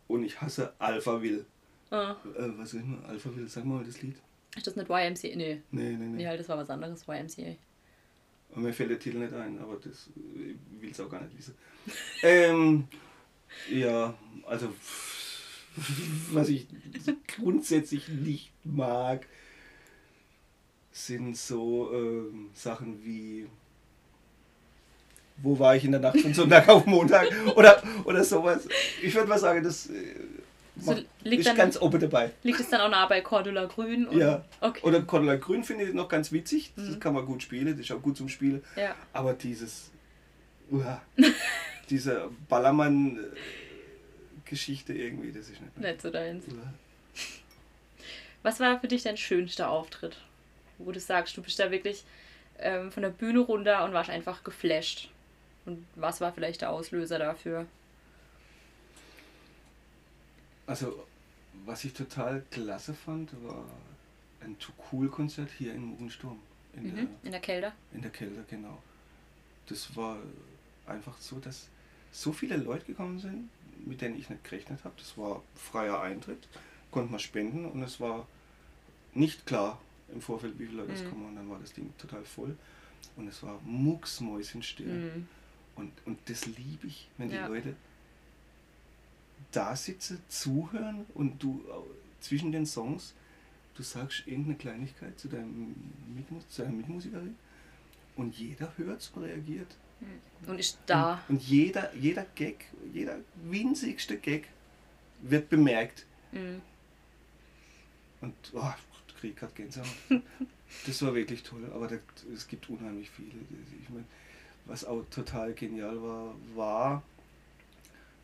und ich hasse Alpha Will. Ah. Äh, was ist mal? Alpha Will, sag mal das Lied. Ist das nicht YMCA? Nee. Nee, nee, nee. Ja, das war was anderes, YMCA. Und mir fällt der Titel nicht ein, aber das ich will es auch gar nicht lesen. (laughs) ähm, ja, also (laughs) was ich grundsätzlich nicht mag, sind so ähm, Sachen wie wo war ich in der Nacht von Sonntag (laughs) auf Montag oder, oder sowas. Ich würde mal sagen, das äh, So, liegt ist dann- ganz oben dabei. Liegt es dann auch nah bei Cordula Grün? und- Ja. Okay. Oder Cordula Grün finde ich noch ganz witzig. Das Mhm. kann man gut spielen, das ist auch gut zum Spielen. ja. Aber dieses, uah, (laughs) diese Ballermann-Geschichte irgendwie, das ist nicht. Nicht so deins. Uah. Was war für dich dein schönster Auftritt? Wo du sagst, du bist da wirklich ähm, von der Bühne runter und warst einfach geflasht. Und was war vielleicht der Auslöser dafür? Also, was ich total klasse fand, war ein Too Cool Konzert hier in Mohnsturm. In, Mhm. der, In der Kälte? in der Kälte, genau. Das war einfach so, dass so viele Leute gekommen sind, mit denen ich nicht gerechnet habe. Das war freier Eintritt, konnte man spenden und es war nicht klar im Vorfeld, wie viele Leute es Mhm. kommen. Und dann war das Ding total voll. Und es war mucksmäuschenstill. Mhm. Und, und das liebe ich, wenn Ja. die Leute da sitzen, zuhören und du au- zwischen den Songs, du sagst irgendeine Kleinigkeit zu, deinem Mitmus zu deiner Mitmusikerin und jeder hört und reagiert. Und ist da. Und, und jeder, jeder Gag, jeder winzigste Gag wird bemerkt. Mhm. Und oh, ich krieg gerade Gänsehaut. (laughs) das war wirklich toll, aber es gibt unheimlich viele. Ich mein, was auch total genial war, war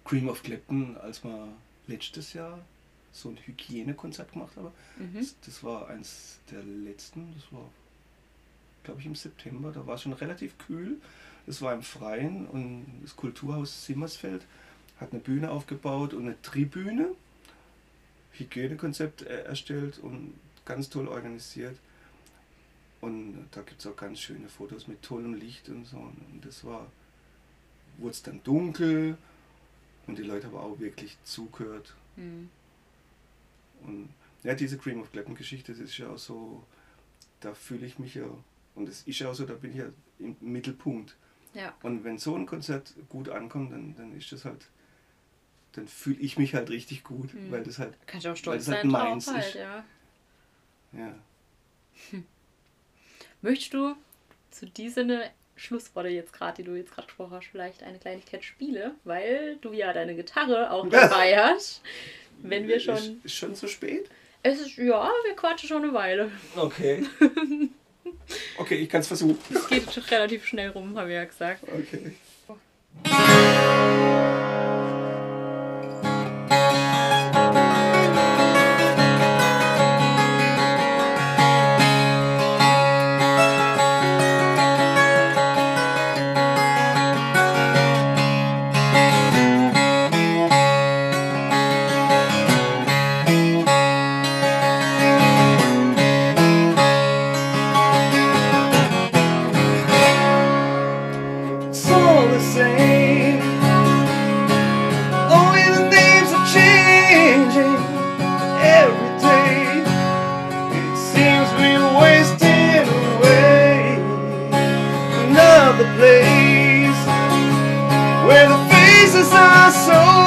Cream of Clapton, als wir letztes Jahr so ein Hygienekonzert gemacht haben. Mhm. Das, das war eins der letzten, das war, glaube ich, im September, da war es schon relativ kühl. Das war im Freien und das Kulturhaus Simmersfeld hat eine Bühne aufgebaut und eine Tribüne. Hygienekonzept erstellt und ganz toll organisiert. Und da gibt es auch ganz schöne Fotos mit tollem Licht und so. Und das war, wurde es dann dunkel und die Leute haben auch wirklich zugehört. Mhm. Und ja, diese Cream of Clapton Geschichte, das ist ja auch so, da fühle ich mich ja, und es ist ja auch so, da bin ich ja im Mittelpunkt. Ja. Und wenn so ein Konzert gut ankommt, dann, dann ist das halt, dann fühle ich mich halt richtig gut, Mhm. weil das halt, Kannst du auch Weil stolz das halt sein meins halt, ist. ja. ja. (laughs) Möchtest du zu diesen Schlussworte jetzt gerade, die du jetzt gerade gesprochen hast, vielleicht eine Kleinigkeit spiele, weil du ja deine Gitarre auch (laughs) dabei hast. Wenn wir schon. Ist, ist schon so spät? Es ist, ja, wir quatschen schon eine Weile. Okay. (laughs) Okay, ich kann es versuchen. Es geht schon relativ schnell rum, haben wir ja gesagt. Okay. It's all the same. Only the names are changing every day. It seems we're wasting away. Another place where the faces are so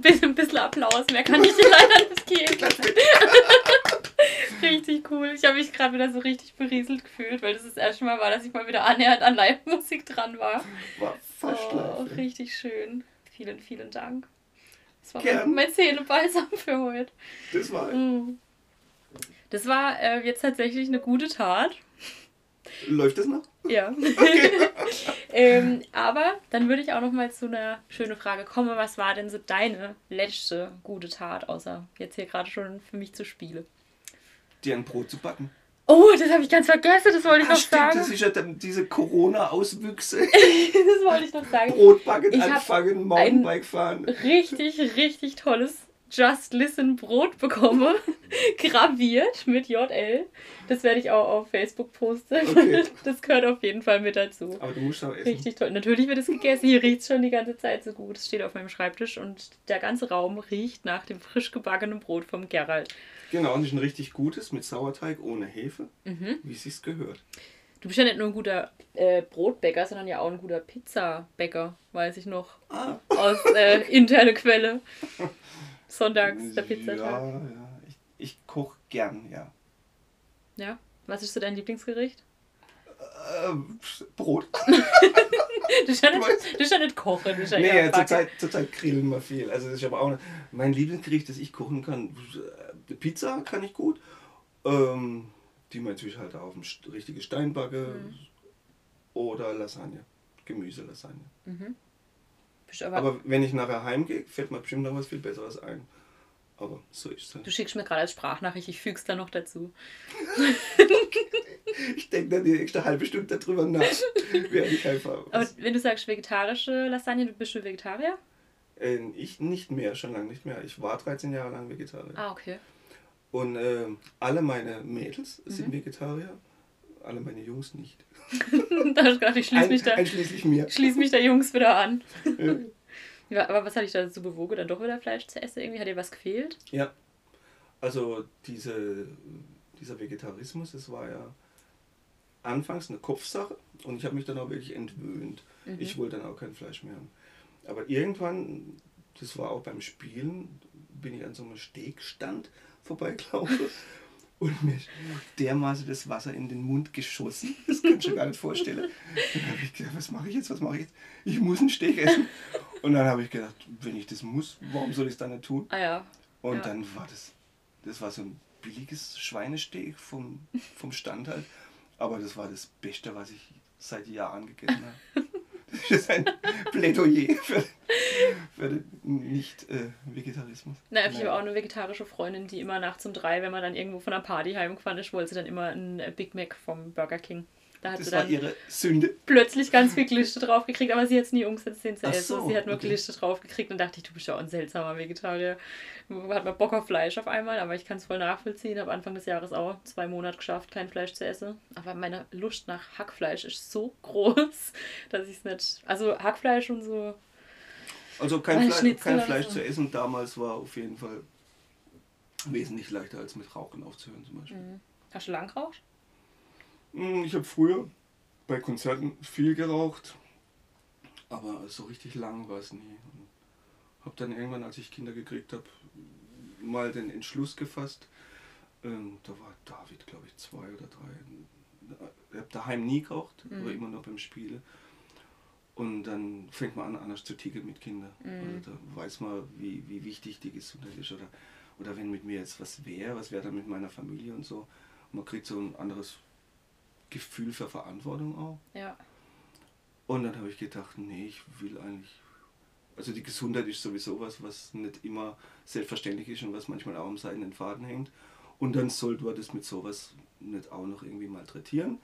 (laughs) Ein bisschen, ein bisschen Applaus, mehr kann ich dir (laughs) leider nicht geben. (laughs) richtig cool. Ich habe mich gerade wieder so richtig berieselt gefühlt, weil das das erste Mal war, dass ich mal wieder annähernd an Live-Musik dran war. War Oh, richtig schön. Vielen, vielen Dank. Das war Gern. mein Seelenbalsam für heute. Das war. Mm. Das war äh, jetzt tatsächlich eine gute Tat. Läuft das noch? Ja. (laughs) ähm, aber dann würde ich auch noch mal zu einer schönen Frage kommen. Was war denn so deine letzte gute Tat, außer jetzt hier gerade schon für mich zu spielen? Dir ein Brot zu backen. Oh, das habe ich ganz vergessen, das wollte ich Ah, noch stimmt, sagen. das ist ja diese Corona-Auswüchse. (laughs) das wollte ich noch sagen. Brotbacken, anfangen, Mountainbike fahren. Richtig, richtig tolles Just Listen Brot bekommen. (laughs) Graviert mit JL. Das werde ich auch auf Facebook posten. Okay. (laughs) Das gehört auf jeden Fall mit dazu. Aber du musst auch essen. Richtig toll. Natürlich wird es gegessen. Hier riecht es schon die ganze Zeit so gut. Es steht auf meinem Schreibtisch und der ganze Raum riecht nach dem frisch gebackenen Brot vom Gerald. Genau, und ist ein richtig gutes mit Sauerteig ohne Hefe, Mhm. wie es sich gehört. Du bist ja nicht nur ein guter äh, Brotbäcker, sondern ja auch ein guter Pizzabäcker, weiß ich noch. Ah, Aus äh, interne Quelle. (laughs) Sonntags der Pizzatag. Ja, ja. Ich, ich koche gern, ja. Ja. Was ist so dein Lieblingsgericht? Ähm, Brot. (laughs) Du Du nicht, du ja nicht kochen, du Nee, ja, zurzeit, zurzeit grillen wir viel. Also das ist aber auch mein Lieblingsgericht, das ich kochen kann. äh, Pizza kann ich gut. Ähm, die man natürlich halt auf dem St- richtigen Stein backe. Mhm. Oder Lasagne. Gemüselasagne. Bist aber, Aber wenn ich nachher heimgehe, fällt mir bestimmt noch was viel Besseres ein. Aber so ist es. halt. du schickst mir gerade als Sprachnachricht, ich füg's da noch dazu. (laughs) Ich denke dann die nächste halbe Stunde darüber nach. (laughs) Während ich einfach. Aber wenn du sagst vegetarische Lasagne, du bist du Vegetarier? Äh, ich nicht mehr, schon lange nicht mehr. Ich war 13 Jahre lang Vegetarier. Ah, okay. Und ähm, alle meine Mädels sind Mhm. Vegetarier, alle meine Jungs nicht. (laughs) da ich gedacht, ich schließe mich, da, einschließlich mir. schließ mich da Jungs wieder an. Ja. (laughs) Ja, aber was hat dich dazu bewogen, dann doch wieder Fleisch zu essen? Irgendwie hat dir was gefehlt? ja, also diese, dieser Vegetarismus, das war ja anfangs eine Kopfsache und ich habe mich dann auch wirklich entwöhnt. Mhm. Ich wollte dann auch kein Fleisch mehr haben. Aber irgendwann, das war auch beim Spielen, bin ich an so einem Stegstand vorbeigelaufen (laughs) und mir dermaßen das Wasser in den Mund geschossen. Das kannst du dir gar nicht vorstellen. Dann habe ich gedacht, was mache ich jetzt, was mache ich jetzt? Ich muss einen Steg essen. Und dann habe ich gedacht, wenn ich das muss, warum soll ich es dann nicht tun? Ah ja. Und Ja. dann war das, das war so ein billiges Schweinesteg vom, vom Stand halt. Aber das war das Beste, was ich seit Jahren gegessen habe. (laughs) Das ist ein Plädoyer für, für den Nicht-Vegetarismus. Na, ich habe auch eine vegetarische Freundin, die immer nachts um drei, wenn man dann irgendwo von einer Party heimgefahren ist, wollte sie dann immer einen äh, Big Mac vom Burger King. Da hat Das sie war dann ihre Sünde. plötzlich ganz viel Gliste drauf gekriegt, aber sie hat es nie umgesetzt, den zu Ach essen. so, sie hat nur okay. Gliste drauf gekriegt und dachte ich, du bist ja auch ein seltsamer Vegetarier. Hat man Bock auf Fleisch auf einmal, aber ich kann es voll nachvollziehen. Habe Anfang des Jahres auch zwei Monate geschafft, kein Fleisch zu essen. Aber meine Lust nach Hackfleisch ist so (laughs) groß, dass ich es nicht. Also Hackfleisch und so. Also kein, Ein Fle kein Fleisch so. zu essen damals war auf jeden Fall wesentlich leichter als mit Rauchen aufzuhören zum Beispiel. Mhm. Hast du lang geraucht? Hm, Ich habe früher bei Konzerten viel geraucht, aber so richtig lang war es nie. Habe dann irgendwann, als ich Kinder gekriegt habe, mal den Entschluss gefasst. Ähm, da war David, glaube ich, zwei oder drei. Ich habe daheim nie geraucht, Mhm. aber immer nur beim Spielen. Und dann fängt man an, anders zu ticken mit Kindern. Mhm. Also da weiß man, wie, wie wichtig die Gesundheit ist. Oder, oder wenn mit mir jetzt was wäre, was wäre dann mit meiner Familie und so. Man kriegt so ein anderes Gefühl für Verantwortung auch. Ja. Und dann habe ich gedacht, nee, ich will eigentlich. Also die Gesundheit ist sowieso was, was nicht immer selbstverständlich ist und was manchmal auch am seidenen Faden hängt. Und dann sollte man das mit sowas nicht auch noch irgendwie malträtieren.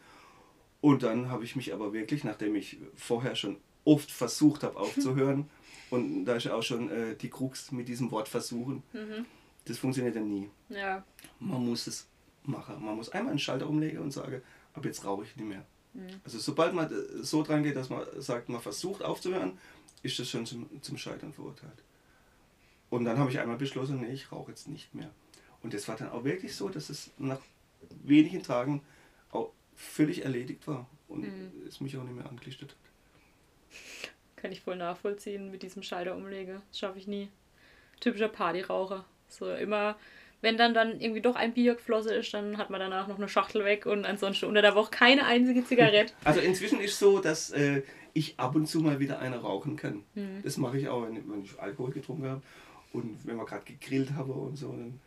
Und dann habe ich mich aber wirklich, nachdem ich vorher schon oft versucht habe aufzuhören, (laughs) und da ist auch schon äh, die Krux mit diesem Wort versuchen, Mhm. das funktioniert ja nie. Ja. Man muss es machen. Man muss einmal einen Schalter umlegen und sagen, ab jetzt rauche ich nicht mehr. Mhm. Also sobald man äh, so dran geht, dass man sagt, man versucht aufzuhören, ist das schon zum, zum Scheitern verurteilt. Und dann habe ich einmal beschlossen, nee, ich rauche jetzt nicht mehr. Und das war dann auch wirklich so, dass es nach wenigen Tagen auch völlig erledigt war und Mhm. es mich auch nicht mehr angelistet hat. kann ich voll nachvollziehen mit diesem Schalter umlege. Das schaffe ich nie. Typischer Partyraucher. So immer, wenn dann dann irgendwie doch ein Bier geflossen ist, dann hat man danach noch eine Schachtel weg und ansonsten unter der Woche keine einzige Zigarette. (laughs) Also inzwischen ist so, dass äh, ich ab und zu mal wieder eine rauchen kann. Mhm. Das mache ich auch, wenn, ich Alkohol getrunken habe und wenn wir gerade gegrillt haben und so, dann,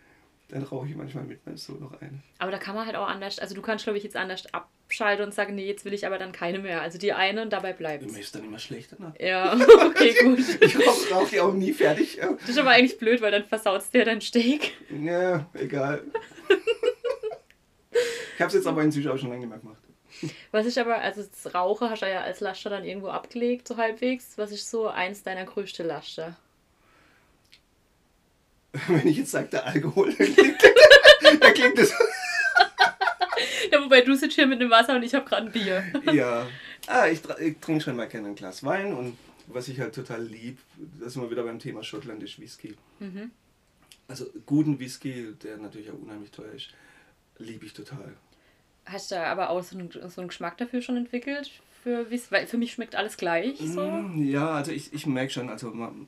dann rauche ich manchmal mit meinem Sohn noch eine. Aber da kann man halt auch anders, also du kannst glaube ich jetzt anders abschalten und sagen, nee, jetzt will ich aber dann keine mehr. Also die eine und dabei bleibt Mir ist dann immer schlechter. Ne? Ja, (laughs) okay, gut. Ich rauche rauch die auch nie fertig. Das ist aber eigentlich blöd, weil dann versaut dir dein Steak. Ja, egal. Ich habe es jetzt aber inzwischen auch schon lange nicht mehr gemacht. Was ich aber, also das Rauche hast du ja als Laster dann irgendwo abgelegt, so halbwegs. Was ist so eins deiner größten Laster? (laughs) Wenn ich jetzt sage, der Alkohol, (laughs) dann klingt, dann klingt das. Ja, wobei du sitzt hier mit einem Wasser und ich habe gerade ein Bier. (laughs) Ja. Ah, ich, ich trinke schon mal gerne ein Glas Wein und was ich halt total lieb, da sind wir wieder beim Thema schottlandisch Whisky. Mhm. Also guten Whisky, der natürlich auch unheimlich teuer ist, liebe ich total. Hast du aber auch so einen, so einen Geschmack dafür schon entwickelt? Für Whis Weil für mich schmeckt alles gleich so. Mm, Ja, also ich, ich merke schon, also man,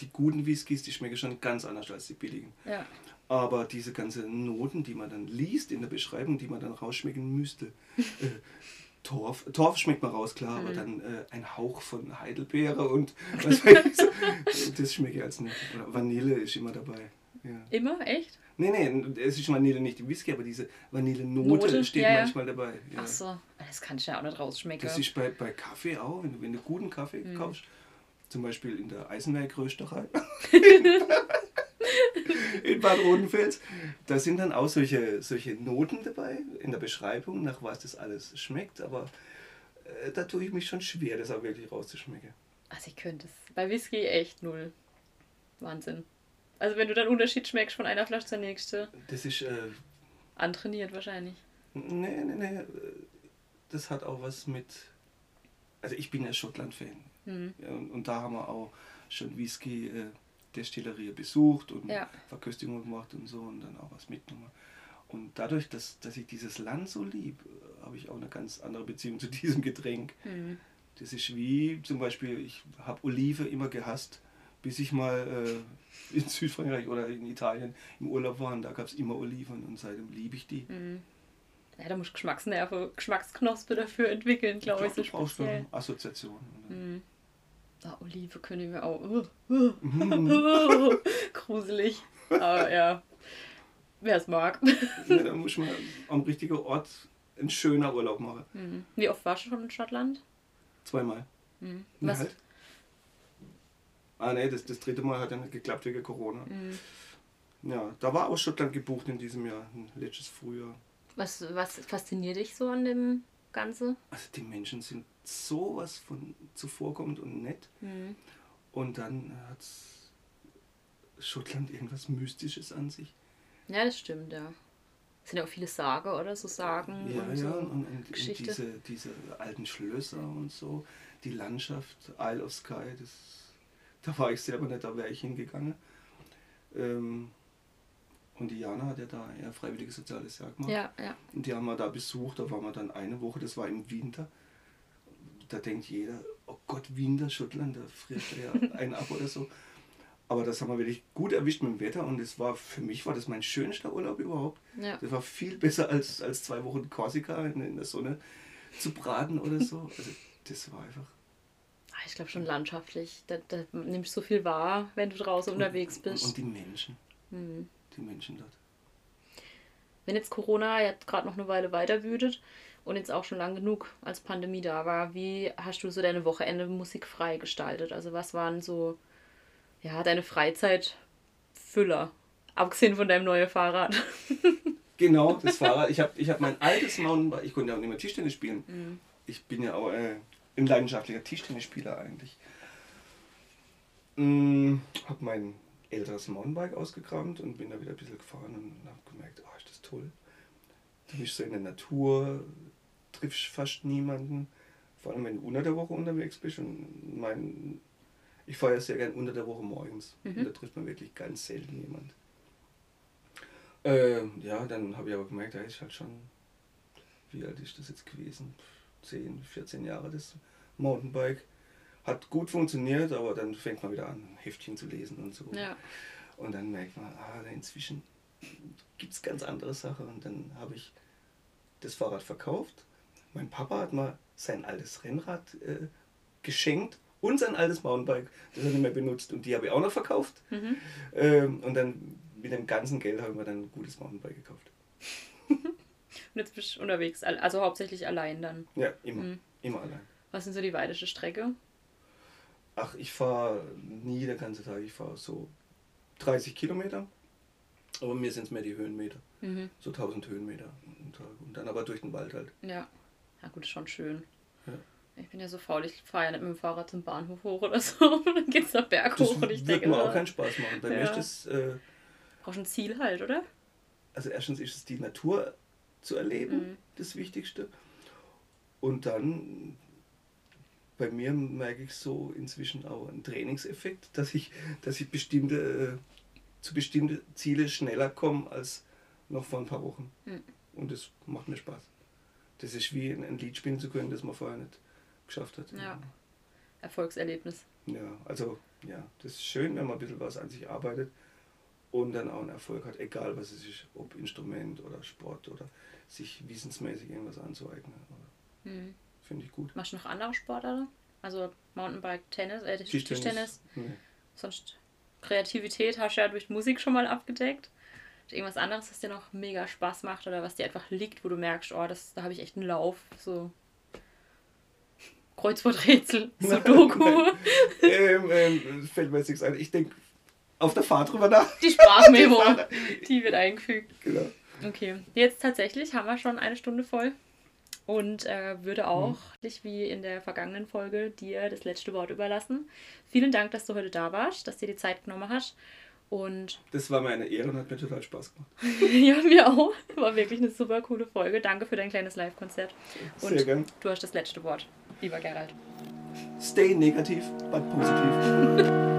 die guten Whiskys, die schmecken schon ganz anders als die billigen. Ja. Aber diese ganzen Noten, die man dann liest in der Beschreibung, die man dann rausschmecken müsste, (laughs) äh, Torf, Torf schmeckt man raus, klar, aber dann äh, ein Hauch von Heidelbeere und (laughs) was weiß ich, das schmecke ich als nicht. Oder Vanille ist immer dabei. Ja. Immer? Echt? Nee, nee, es ist Vanille nicht im Whisky, aber diese Vanillenote Note, steht ja, ja. manchmal dabei. Ja. Ach so. Das kann ich ja auch nicht rausschmecken. Das ist bei, bei Kaffee auch, wenn du, wenn du guten Kaffee Mhm. kaufst, zum Beispiel in der Eisenwerk-Rösterei (laughs) (laughs) in Bad Rodenfels, da sind dann auch solche, solche Noten dabei in der Beschreibung, nach was das alles schmeckt, aber äh, da tue ich mich schon schwer, das auch wirklich rauszuschmecken. Also ich könnte es. Bei Whisky echt null. Wahnsinn. Also wenn du dann Unterschied schmeckst von einer Flasche zur nächsten, Das ist, äh, antrainiert wahrscheinlich. nee, nee, nee, das hat auch was mit, also ich bin ja Schottland-Fan. Mhm. Ja, und, und da haben wir auch schon Whisky äh, Destillerie besucht und Ja. Verköstigung gemacht und so und dann auch was mitgenommen. Und dadurch, dass, dass ich dieses Land so lieb, äh, habe ich auch eine ganz andere Beziehung (laughs) zu diesem Getränk. Mhm. Das ist wie zum Beispiel, ich habe Olive immer gehasst, bis ich mal äh, in (laughs) Südfrankreich oder in Italien im Urlaub war und da gab es immer Oliven und seitdem liebe ich die. Mhm. Ja, da musst du Geschmacksnerven, Geschmacksknospe dafür entwickeln, glaube ich, so du brauchst speziell. eine Assoziation. Mhm. Ah, Olive können wir auch. Uh, uh, Mhm. (laughs) gruselig. Aber ja, wer es mag. Ja, da muss man am richtigen Ort einen schöner Urlaub machen. Mhm. Wie oft warst du schon in Schottland? Zweimal. Mhm. Was? halt. Ah ne, das, das dritte Mal hat ja nicht geklappt wegen Corona. Mhm. Ja, da war auch Schottland gebucht in diesem Jahr, letztes Frühjahr. Was, was fasziniert dich so an dem Ganze? Also die Menschen sind sowas von zuvorkommend und nett. Mhm. Und dann hat Schottland irgendwas Mystisches an sich. Ja, das stimmt, ja. Es sind ja auch viele Sage, oder? So Sagen Ja, und ja, so. und, und, und Geschichte. diese, diese alten Schlösser und so, die Landschaft, Isle of Skye, das, da war ich selber nicht, da wäre ich hingegangen. Ähm, und die Jana hat ja da ihr freiwilliges soziales Jahr gemacht. Ja, ja. Und die haben wir da besucht, da waren wir dann eine Woche, das war im Winter. Da denkt jeder, oh Gott, Winter, Schottland, da friert er ja (laughs) einen ab oder so. Aber das haben wir wirklich gut erwischt mit dem Wetter und es war, für mich war das mein schönster Urlaub überhaupt. ja. Das war viel besser als, als zwei Wochen Korsika in, in der Sonne zu braten oder so. (laughs) Also das war einfach. Ah, Ich glaube schon landschaftlich. Da, da nimmst du so viel wahr, wenn du draußen unterwegs bist. Und, und die Menschen, Mhm. Die Menschen dort. Wenn jetzt Corona jetzt gerade noch eine Weile weiter wütet und jetzt auch schon lang genug als Pandemie da war, wie hast du so deine Wochenende musikfrei gestaltet? Also was waren so ja, deine Freizeitfüller? Abgesehen von deinem neuen Fahrrad. (laughs) Genau, das Fahrrad. Ich habe ich hab mein altes Mountainbike, ich konnte ja auch nicht mehr Tischtennis spielen. Mhm. Ich bin ja auch äh, ein leidenschaftlicher Tischtennisspieler eigentlich. Mm, habe mein älteres Mountainbike ausgekramt und bin da wieder ein bisschen gefahren und habe gemerkt, oh, ist das toll. Du bist so in der Natur, triffst fast niemanden. Vor allem, wenn du unter der Woche unterwegs bist. Und mein, ich fahre ja sehr gern unter der Woche morgens. Mhm. Und da trifft man wirklich ganz selten jemand. Äh, ja, dann habe ich aber gemerkt, da ist halt schon, wie alt ist das jetzt gewesen? 10, 14 Jahre das Mountainbike. Hat gut funktioniert, aber dann fängt man wieder an, Heftchen zu lesen und so. Ja. Und dann merkt man, ah, inzwischen gibt es ganz andere Sachen. Und dann habe ich das Fahrrad verkauft. Mein Papa hat mal sein altes Rennrad äh, geschenkt und sein altes Mountainbike, das er nicht mehr benutzt. Und die habe ich auch noch verkauft. Mhm. Ähm, und dann mit dem ganzen Geld habe ich mir dann ein gutes Mountainbike gekauft. (laughs) Und jetzt bist du unterwegs, al- also hauptsächlich allein dann. Ja, immer. Mhm. Immer allein. Was sind so die weiteste Strecke? Ach, ich fahre nie den ganzen Tag. Ich fahre so 30 Kilometer. Aber mir sind es mehr die Höhenmeter. Mhm. So 1000 Höhenmeter am Tag. Und dann aber durch den Wald halt. Ja. Ja gut, ist schon schön. Ja. Ich bin ja so faul, ich fahre ja nicht mit dem Fahrrad zum Bahnhof hoch oder so. (laughs) dann geht's noch berg Das hoch und ich wird denke, mir auch keinen Spaß machen. Bei mir Ja. ist das, äh, brauchst ein Ziel halt, oder? also erstens ist es die Natur zu erleben, Mhm. das Wichtigste. Und dann, bei mir merke ich so inzwischen auch einen Trainingseffekt, dass ich, dass ich bestimmte, äh, zu bestimmten Ziele schneller komme als noch vor ein paar Wochen. Mhm. Und das macht mir Spaß. Das ist wie ein, Lied spielen zu können, das man vorher nicht geschafft hat. Ja. Erfolgserlebnis. Ja, also ja, das ist schön, wenn man ein bisschen was an sich arbeitet und dann auch einen Erfolg hat, egal was es ist, ob Instrument oder Sport oder sich wissensmäßig irgendwas anzueignen. Mhm. Finde ich gut. Machst du noch andere Sportarten? Also Mountainbike, Tennis, äh, Tischtennis. Tischtennis. Nee. Sonst Kreativität hast du ja durch Musik schon mal abgedeckt. Irgendwas anderes, was dir noch mega Spaß macht oder was dir einfach liegt, wo du merkst, oh, das, da habe ich echt einen Lauf. So (laughs) Kreuzworträtsel, Sudoku, ähm, ähm, fällt mir jetzt nichts ein. Ich denke auf der Fahrt drüber nach. die Sprachmemo, (laughs) die wird eingefügt. Genau. Okay, jetzt tatsächlich haben wir schon eine Stunde voll und äh, würde auch, dich wie in der vergangenen Folge, dir das letzte Wort überlassen. Vielen Dank, dass du heute da warst, dass dir die Zeit genommen hast. Und Das war mir eine Ehre und hat mir total Spaß gemacht. (laughs) ja, mir auch. War wirklich eine super coole Folge. Danke für dein kleines Live-Konzert. Sehr Und gern. du hast das letzte Wort, lieber Gerald. Stay negativ, but positiv. (laughs)